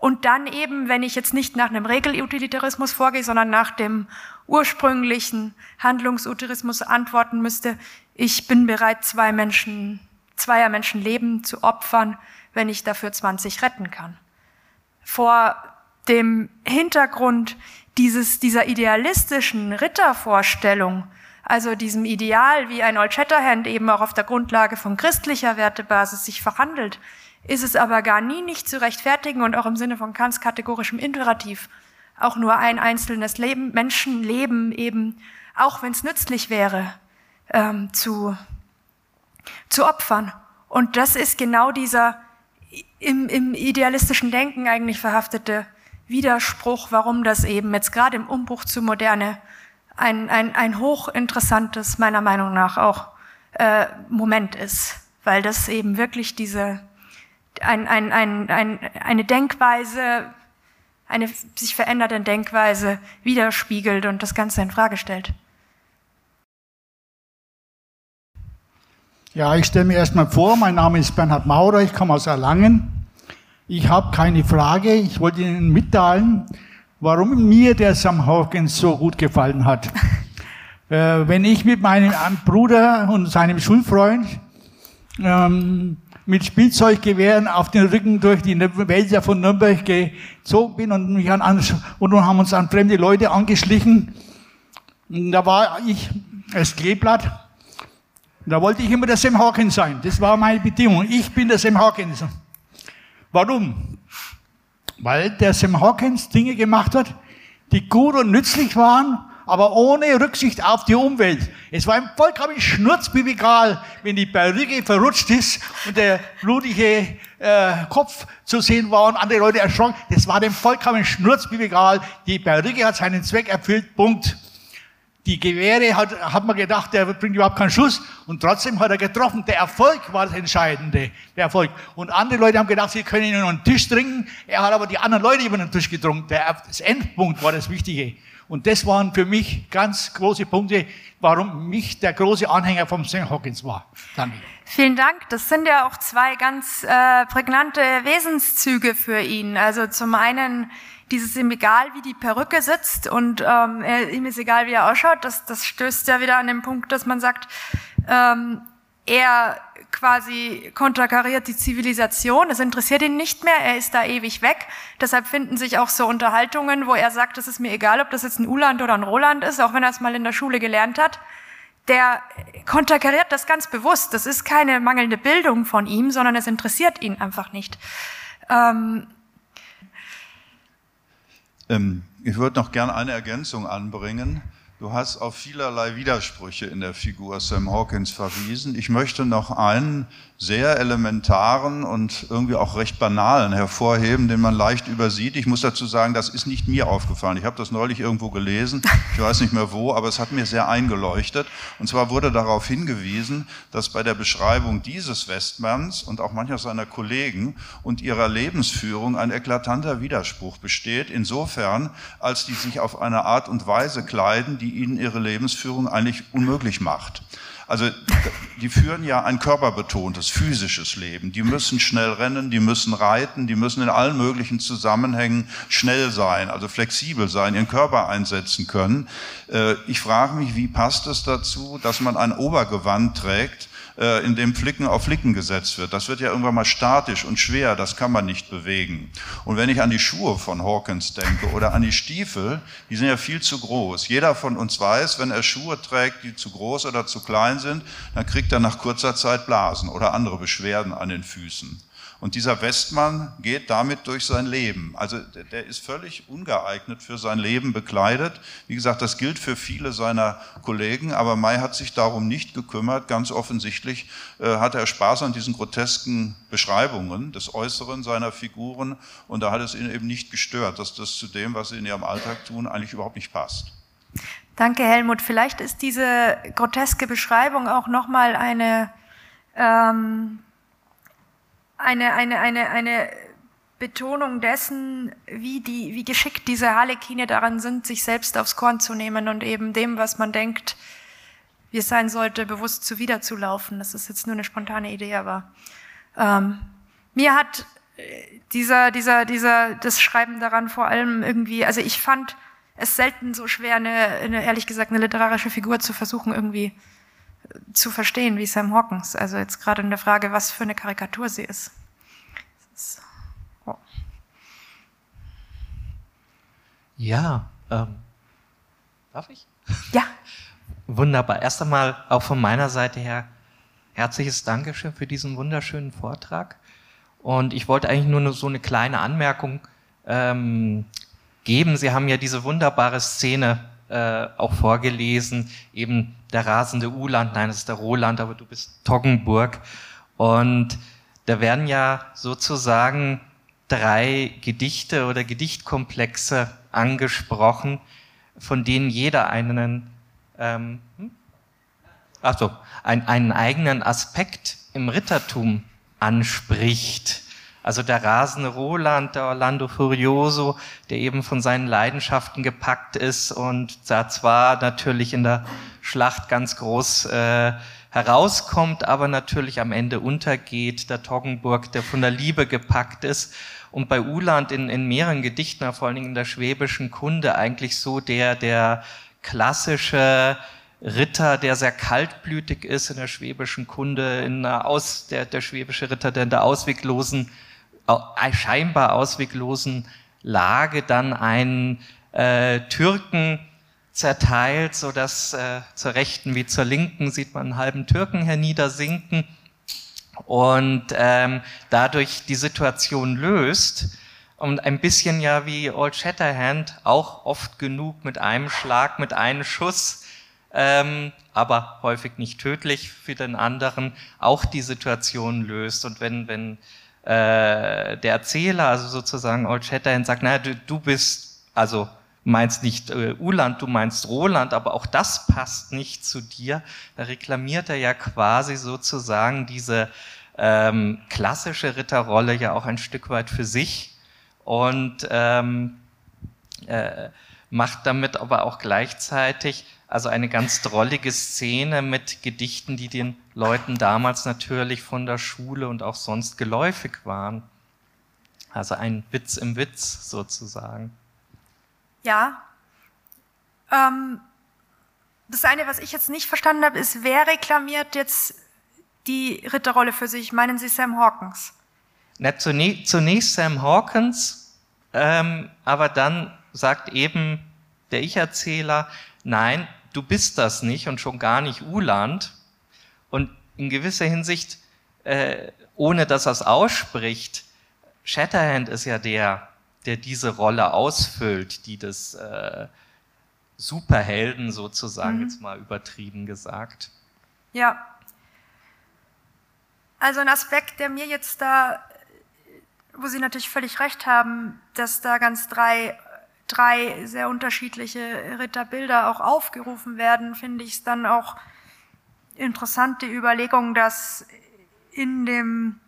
Speaker 3: und dann eben, wenn ich jetzt nicht nach einem Regelutilitarismus vorgehe, sondern nach dem ursprünglichen Handlungsutilitarismus antworten müsste, ich bin bereit, zwei Menschen, zweier Menschen Leben zu opfern, wenn ich dafür 20 retten kann. Vor dem Hintergrund dieses, dieser idealistischen Rittervorstellung, also diesem Ideal, wie ein Old Shatterhand eben auch auf der Grundlage von christlicher Wertebasis sich verhandelt, ist es aber gar nie nicht zu rechtfertigen und auch im Sinne von Kants kategorischem Imperativ auch nur ein einzelnes Leben, Menschenleben eben, auch wenn es nützlich wäre, ähm, zu, zu opfern. Und das ist genau dieser im, im idealistischen Denken eigentlich verhaftete Widerspruch, warum das eben jetzt gerade im Umbruch zu Moderne ein, ein, ein hochinteressantes, meiner Meinung nach auch, äh, Moment ist, weil das eben wirklich diese ein, ein, ein, ein, eine Denkweise, eine sich veränderte Denkweise widerspiegelt und das Ganze in Frage stellt.
Speaker 11: Ja, ich stelle mir erstmal vor, mein Name ist Bernhard Maurer, ich komme aus Erlangen. Ich habe keine Frage, ich wollte Ihnen mitteilen, warum mir der Sam Hawkins so gut gefallen hat. [LAUGHS] äh, wenn ich mit meinem Bruder und seinem Schulfreund ähm, mit Spielzeuggewehren auf den Rücken durch die Wälder von Nürnberg gezogen bin und mich an, und dann haben uns an fremde Leute angeschlichen. Und da war ich als Kleeblatt. Da wollte ich immer der Sam Hawkins sein. Das war meine Bedingung. Ich bin der Sam Hawkins. Warum? Weil der Sam Hawkins Dinge gemacht hat, die gut und nützlich waren, aber ohne Rücksicht auf die Umwelt. Es war ihm vollkommen schnurzbibigal, wenn die Perücke verrutscht ist und der blutige äh, Kopf zu sehen war und andere Leute erschrocken. Das war dem vollkommen schnurzbibigal. Die Perücke hat seinen Zweck erfüllt. Punkt. Die Gewehre hat, hat man gedacht, der bringt überhaupt keinen Schuss und trotzdem hat er getroffen. Der Erfolg war das Entscheidende. Der Erfolg. Und andere Leute haben gedacht, sie können ihn über den Tisch trinken. Er hat aber die anderen Leute über den Tisch getrunken. Der, das Endpunkt war das Wichtige. Und das waren für mich ganz große Punkte, warum mich der große Anhänger vom St. Hawkins war. Danke.
Speaker 3: Vielen Dank. Das sind ja auch zwei ganz äh, prägnante Wesenszüge für ihn. Also zum einen dieses ihm egal, wie die Perücke sitzt und ähm, ihm ist egal, wie er ausschaut. Das, das stößt ja wieder an den Punkt, dass man sagt, ähm, er quasi konterkariert die Zivilisation, es interessiert ihn nicht mehr, er ist da ewig weg. Deshalb finden sich auch so Unterhaltungen, wo er sagt, es ist mir egal, ob das jetzt ein Uland oder ein Roland ist, auch wenn er es mal in der Schule gelernt hat. Der konterkariert das ganz bewusst. Das ist keine mangelnde Bildung von ihm, sondern es interessiert ihn einfach nicht.
Speaker 12: Ähm, ich würde noch gerne eine Ergänzung anbringen. Du hast auf vielerlei Widersprüche in der Figur Sam Hawkins verwiesen. Ich möchte noch einen sehr elementaren und irgendwie auch recht banalen hervorheben, den man leicht übersieht. Ich muss dazu sagen, das ist nicht mir aufgefallen. Ich habe das neulich irgendwo gelesen, ich weiß nicht mehr wo, aber es hat mir sehr eingeleuchtet. Und zwar wurde darauf hingewiesen, dass bei der Beschreibung dieses Westmanns und auch mancher seiner Kollegen und ihrer Lebensführung ein eklatanter Widerspruch besteht, insofern, als die sich auf eine Art und Weise kleiden, die ihnen ihre Lebensführung eigentlich unmöglich macht. Also die führen ja ein körperbetontes, physisches Leben. Die müssen schnell rennen, die müssen reiten, die müssen in allen möglichen Zusammenhängen schnell sein, also flexibel sein, ihren Körper einsetzen können. Äh, ich frage mich, wie passt es dazu, dass man ein Obergewand trägt, äh, in dem Flicken auf Flicken gesetzt wird. Das wird ja irgendwann mal statisch und schwer, das kann man nicht bewegen. Und wenn ich an die Schuhe von Hawkins denke oder an die Stiefel, die sind ja viel zu groß. Jeder von uns weiß, wenn er Schuhe trägt, die zu groß oder zu klein sind, dann kriegt er nach kurzer Zeit Blasen oder andere Beschwerden an den Füßen. Und dieser Westmann geht damit durch sein Leben. Also der ist völlig ungeeignet für sein Leben bekleidet. Wie gesagt, das gilt für viele seiner Kollegen, aber May hat sich darum nicht gekümmert. Ganz offensichtlich äh, hat er Spaß an diesen grotesken Beschreibungen des Äußeren seiner Figuren und da hat es ihn eben nicht gestört, dass das zu dem, was sie in ihrem Alltag tun, eigentlich überhaupt nicht passt.
Speaker 3: Danke, Helmut. Vielleicht ist diese groteske Beschreibung auch nochmal eine ähm, eine, eine, eine, eine Betonung dessen, wie, die, wie geschickt diese Harlekine daran sind, sich selbst aufs Korn zu nehmen und eben dem, was man denkt, wie es sein sollte, bewusst zuwiderzulaufen. Das ist jetzt nur eine spontane Idee, aber ähm, mir hat äh, dieser, dieser, dieser, das Schreiben daran vor allem irgendwie, also ich fand es selten so schwer, eine, eine ehrlich gesagt, eine literarische Figur zu versuchen, irgendwie zu verstehen wie Sam Hawkins. Also jetzt gerade in der Frage, was für eine Karikatur sie ist. ist oh.
Speaker 13: Ja, ähm, darf ich?
Speaker 3: Ja. [LAUGHS]
Speaker 13: Wunderbar. Erst einmal auch von meiner Seite her herzliches Dankeschön für diesen wunderschönen Vortrag. Und ich wollte eigentlich nur so eine kleine Anmerkung ähm, geben. Sie haben ja diese wunderbare Szene äh, auch vorgelesen, eben der rasende Uland, nein, es ist der Roland, aber du bist Toggenburg. Und da werden ja sozusagen drei Gedichte oder Gedichtkomplexe angesprochen, von denen jeder einen, ähm, hm? also ein, einen eigenen Aspekt im Rittertum anspricht. Also der rasende Roland, der Orlando Furioso, der eben von seinen Leidenschaften gepackt ist und da zwar natürlich in der Schlacht ganz groß äh, herauskommt, aber natürlich am Ende untergeht. Der Toggenburg, der von der Liebe gepackt ist. Und bei Uland in, in mehreren Gedichten, vor allen Dingen in der schwäbischen Kunde, eigentlich so der, der klassische Ritter, der sehr kaltblütig ist in der schwäbischen Kunde, in der, Aus, der, der schwäbische Ritter, der in der ausweglosen, scheinbar ausweglosen Lage dann einen äh, Türken zerteilt, so dass äh, zur rechten wie zur linken sieht man einen halben Türken herniedersinken und ähm, dadurch die Situation löst und ein bisschen ja wie Old Shatterhand auch oft genug mit einem Schlag, mit einem Schuss, ähm, aber häufig nicht tödlich für den anderen, auch die Situation löst. Und wenn, wenn äh, der Erzähler, also sozusagen Old Shatterhand sagt, naja, du, du bist, also meinst nicht äh, Uland, du meinst Roland, aber auch das passt nicht zu dir. Da reklamiert er ja quasi sozusagen diese ähm, klassische Ritterrolle ja auch ein Stück weit für sich und ähm, äh, macht damit aber auch gleichzeitig also eine ganz drollige Szene mit Gedichten, die den Leuten damals natürlich von der Schule und auch sonst geläufig waren. Also ein Witz im Witz sozusagen.
Speaker 3: Ja. Ähm, das eine, was ich jetzt nicht verstanden habe, ist, wer reklamiert jetzt die Ritterrolle für sich? Meinen Sie Sam Hawkins?
Speaker 13: Na, zunächst Sam Hawkins, ähm, aber dann sagt eben der Ich-Erzähler, nein, du bist das nicht und schon gar nicht Uland. Und in gewisser Hinsicht, äh, ohne dass er es ausspricht, Shatterhand ist ja der, der diese Rolle ausfüllt, die des äh, Superhelden sozusagen, mhm. jetzt mal übertrieben gesagt.
Speaker 3: Ja. Also ein Aspekt, der mir jetzt da, wo Sie natürlich völlig recht haben, dass da ganz drei, drei sehr unterschiedliche Ritterbilder auch aufgerufen werden, finde ich es dann auch interessante Überlegung, dass in dem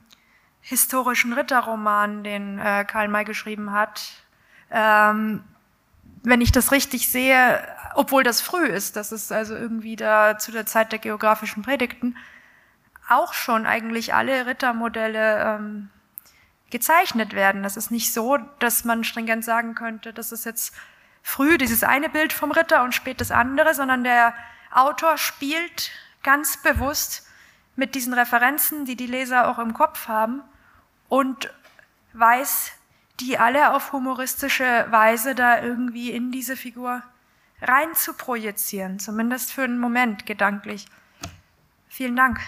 Speaker 3: historischen Ritterroman, den äh, Karl May geschrieben hat. Ähm, wenn ich das richtig sehe, obwohl das früh ist, das ist also irgendwie da zu der Zeit der geografischen Predigten, auch schon eigentlich alle Rittermodelle ähm, gezeichnet werden. Das ist nicht so, dass man stringent sagen könnte, das ist jetzt früh dieses eine Bild vom Ritter und spät das andere, sondern der Autor spielt ganz bewusst mit diesen Referenzen, die die Leser auch im Kopf haben und weiß, die alle auf humoristische Weise da irgendwie in diese Figur rein zu projizieren, zumindest für einen Moment gedanklich. Vielen Dank.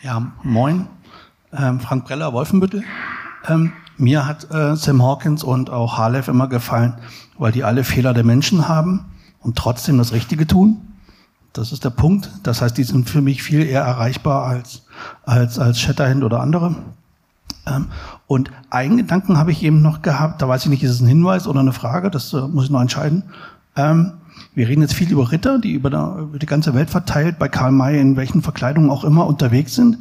Speaker 14: Ja, moin, ähm, Frank Breller, Wolfenbüttel. Ähm, mir hat äh, Sam Hawkins und auch Halef immer gefallen, weil die alle Fehler der Menschen haben und trotzdem das Richtige tun. Das ist der Punkt. Das heißt, die sind für mich viel eher erreichbar als, als, als Shatterhand oder andere. Ähm, und einen Gedanken habe ich eben noch gehabt, da weiß ich nicht, ist es ein Hinweis oder eine Frage, das äh, muss ich noch entscheiden. Ähm, wir reden jetzt viel über Ritter, die über, der, über die ganze Welt verteilt, bei Karl May in welchen Verkleidungen auch immer unterwegs sind.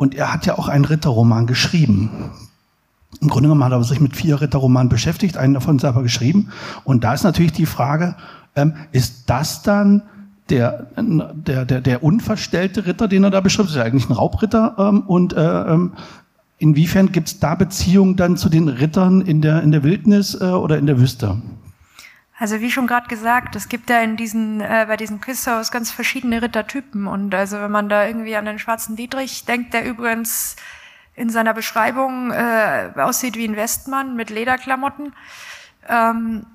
Speaker 14: Und er hat ja auch einen Ritterroman geschrieben. Im Grunde genommen hat er sich mit vier Ritterromanen beschäftigt, einen davon selber geschrieben. Und da ist natürlich die Frage, ähm, ist das dann der, der, der, der unverstellte Ritter, den er da beschreibt, ist ja eigentlich ein Raubritter. Ähm, und äh, ähm, inwiefern gibt es da Beziehungen dann zu den Rittern in der, in der Wildnis äh, oder in der Wüste?
Speaker 3: Also wie schon gerade gesagt, es gibt ja in diesen, äh, bei diesen Quizhaus ganz verschiedene Rittertypen. Und also wenn man da irgendwie an den schwarzen Dietrich denkt, der übrigens in seiner Beschreibung äh, aussieht wie ein Westmann mit Lederklamotten, ähm,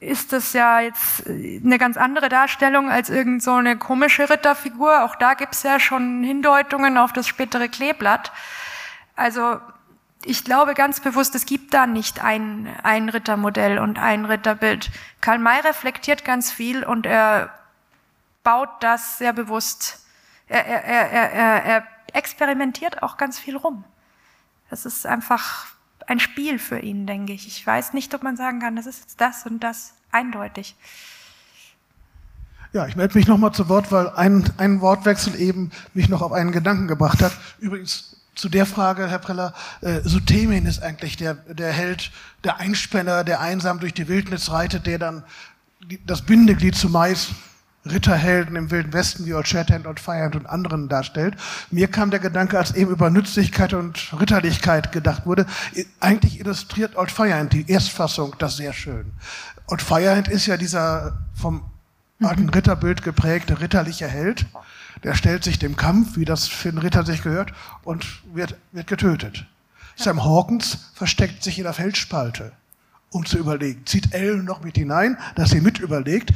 Speaker 3: ist das ja jetzt eine ganz andere Darstellung als irgend so eine komische Ritterfigur. Auch da gibt's ja schon Hindeutungen auf das spätere Kleeblatt. Also ich glaube ganz bewusst, es gibt da nicht ein, ein Rittermodell und ein Ritterbild. Karl May reflektiert ganz viel und er baut das sehr bewusst. Er, er, er, er, er experimentiert auch ganz viel rum. Das ist einfach ein Spiel für ihn, denke ich. Ich weiß nicht, ob man sagen kann, das ist jetzt das und das eindeutig.
Speaker 6: Ja, ich melde mich nochmal zu Wort, weil ein, ein Wortwechsel eben mich noch auf einen Gedanken gebracht hat. Übrigens zu der Frage, Herr Preller, äh, Sutemin ist eigentlich der, der Held, der Einspänner, der einsam durch die Wildnis reitet, der dann das Bindeglied zu Mais Ritterhelden im Wilden Westen wie Old Shatterhand, Old Firehand und anderen darstellt. Mir kam der Gedanke, als eben über Nützlichkeit und Ritterlichkeit gedacht wurde, eigentlich illustriert Old Firehand, die Erstfassung, das sehr schön. Old Firehand ist ja dieser vom hat ein Ritterbild geprägte ritterliche Held. Der stellt sich dem Kampf, wie das für einen Ritter sich gehört, und wird, wird getötet. Sam Hawkins versteckt sich in der Felsspalte, um zu überlegen. Zieht Ellen noch mit hinein, dass sie mit überlegt.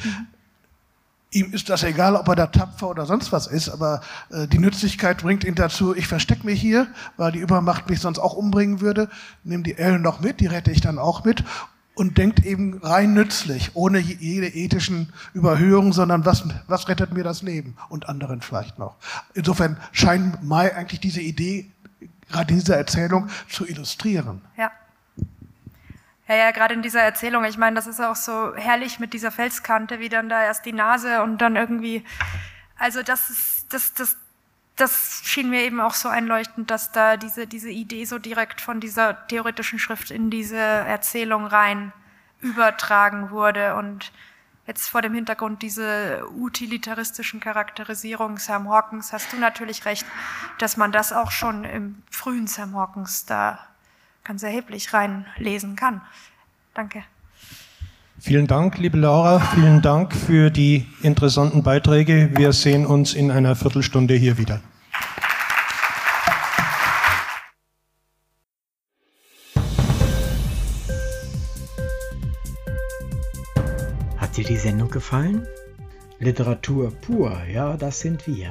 Speaker 6: Ihm ist das egal, ob er da tapfer oder sonst was ist, aber äh, die Nützlichkeit bringt ihn dazu, ich verstecke mich hier, weil die Übermacht mich sonst auch umbringen würde. Nimm die Ellen noch mit, die rette ich dann auch mit und denkt eben rein nützlich, ohne jede ethischen Überhöhungen, sondern was, was rettet mir das Leben und anderen vielleicht noch. Insofern scheint Mai eigentlich diese Idee, gerade diese Erzählung zu illustrieren.
Speaker 3: Ja. Ja, ja, gerade in dieser Erzählung, ich meine, das ist auch so herrlich mit dieser Felskante, wie dann da erst die Nase und dann irgendwie, also das ist, das, das, das schien mir eben auch so einleuchtend, dass da diese, diese Idee so direkt von dieser theoretischen Schrift in diese Erzählung rein übertragen wurde und jetzt vor dem Hintergrund diese utilitaristischen Charakterisierung Sam Hawkins hast du natürlich recht, dass man das auch schon im frühen Sam Hawkins da ganz erheblich reinlesen kann. Danke.
Speaker 2: Vielen Dank, liebe Laura. Vielen Dank für die interessanten Beiträge. Wir sehen uns in einer Viertelstunde hier wieder.
Speaker 1: Hat dir die Sendung gefallen? Literatur pur, ja, das sind wir.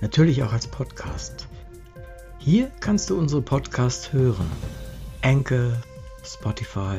Speaker 1: Natürlich auch als Podcast. Hier kannst du unsere Podcasts hören. Anchor, Spotify,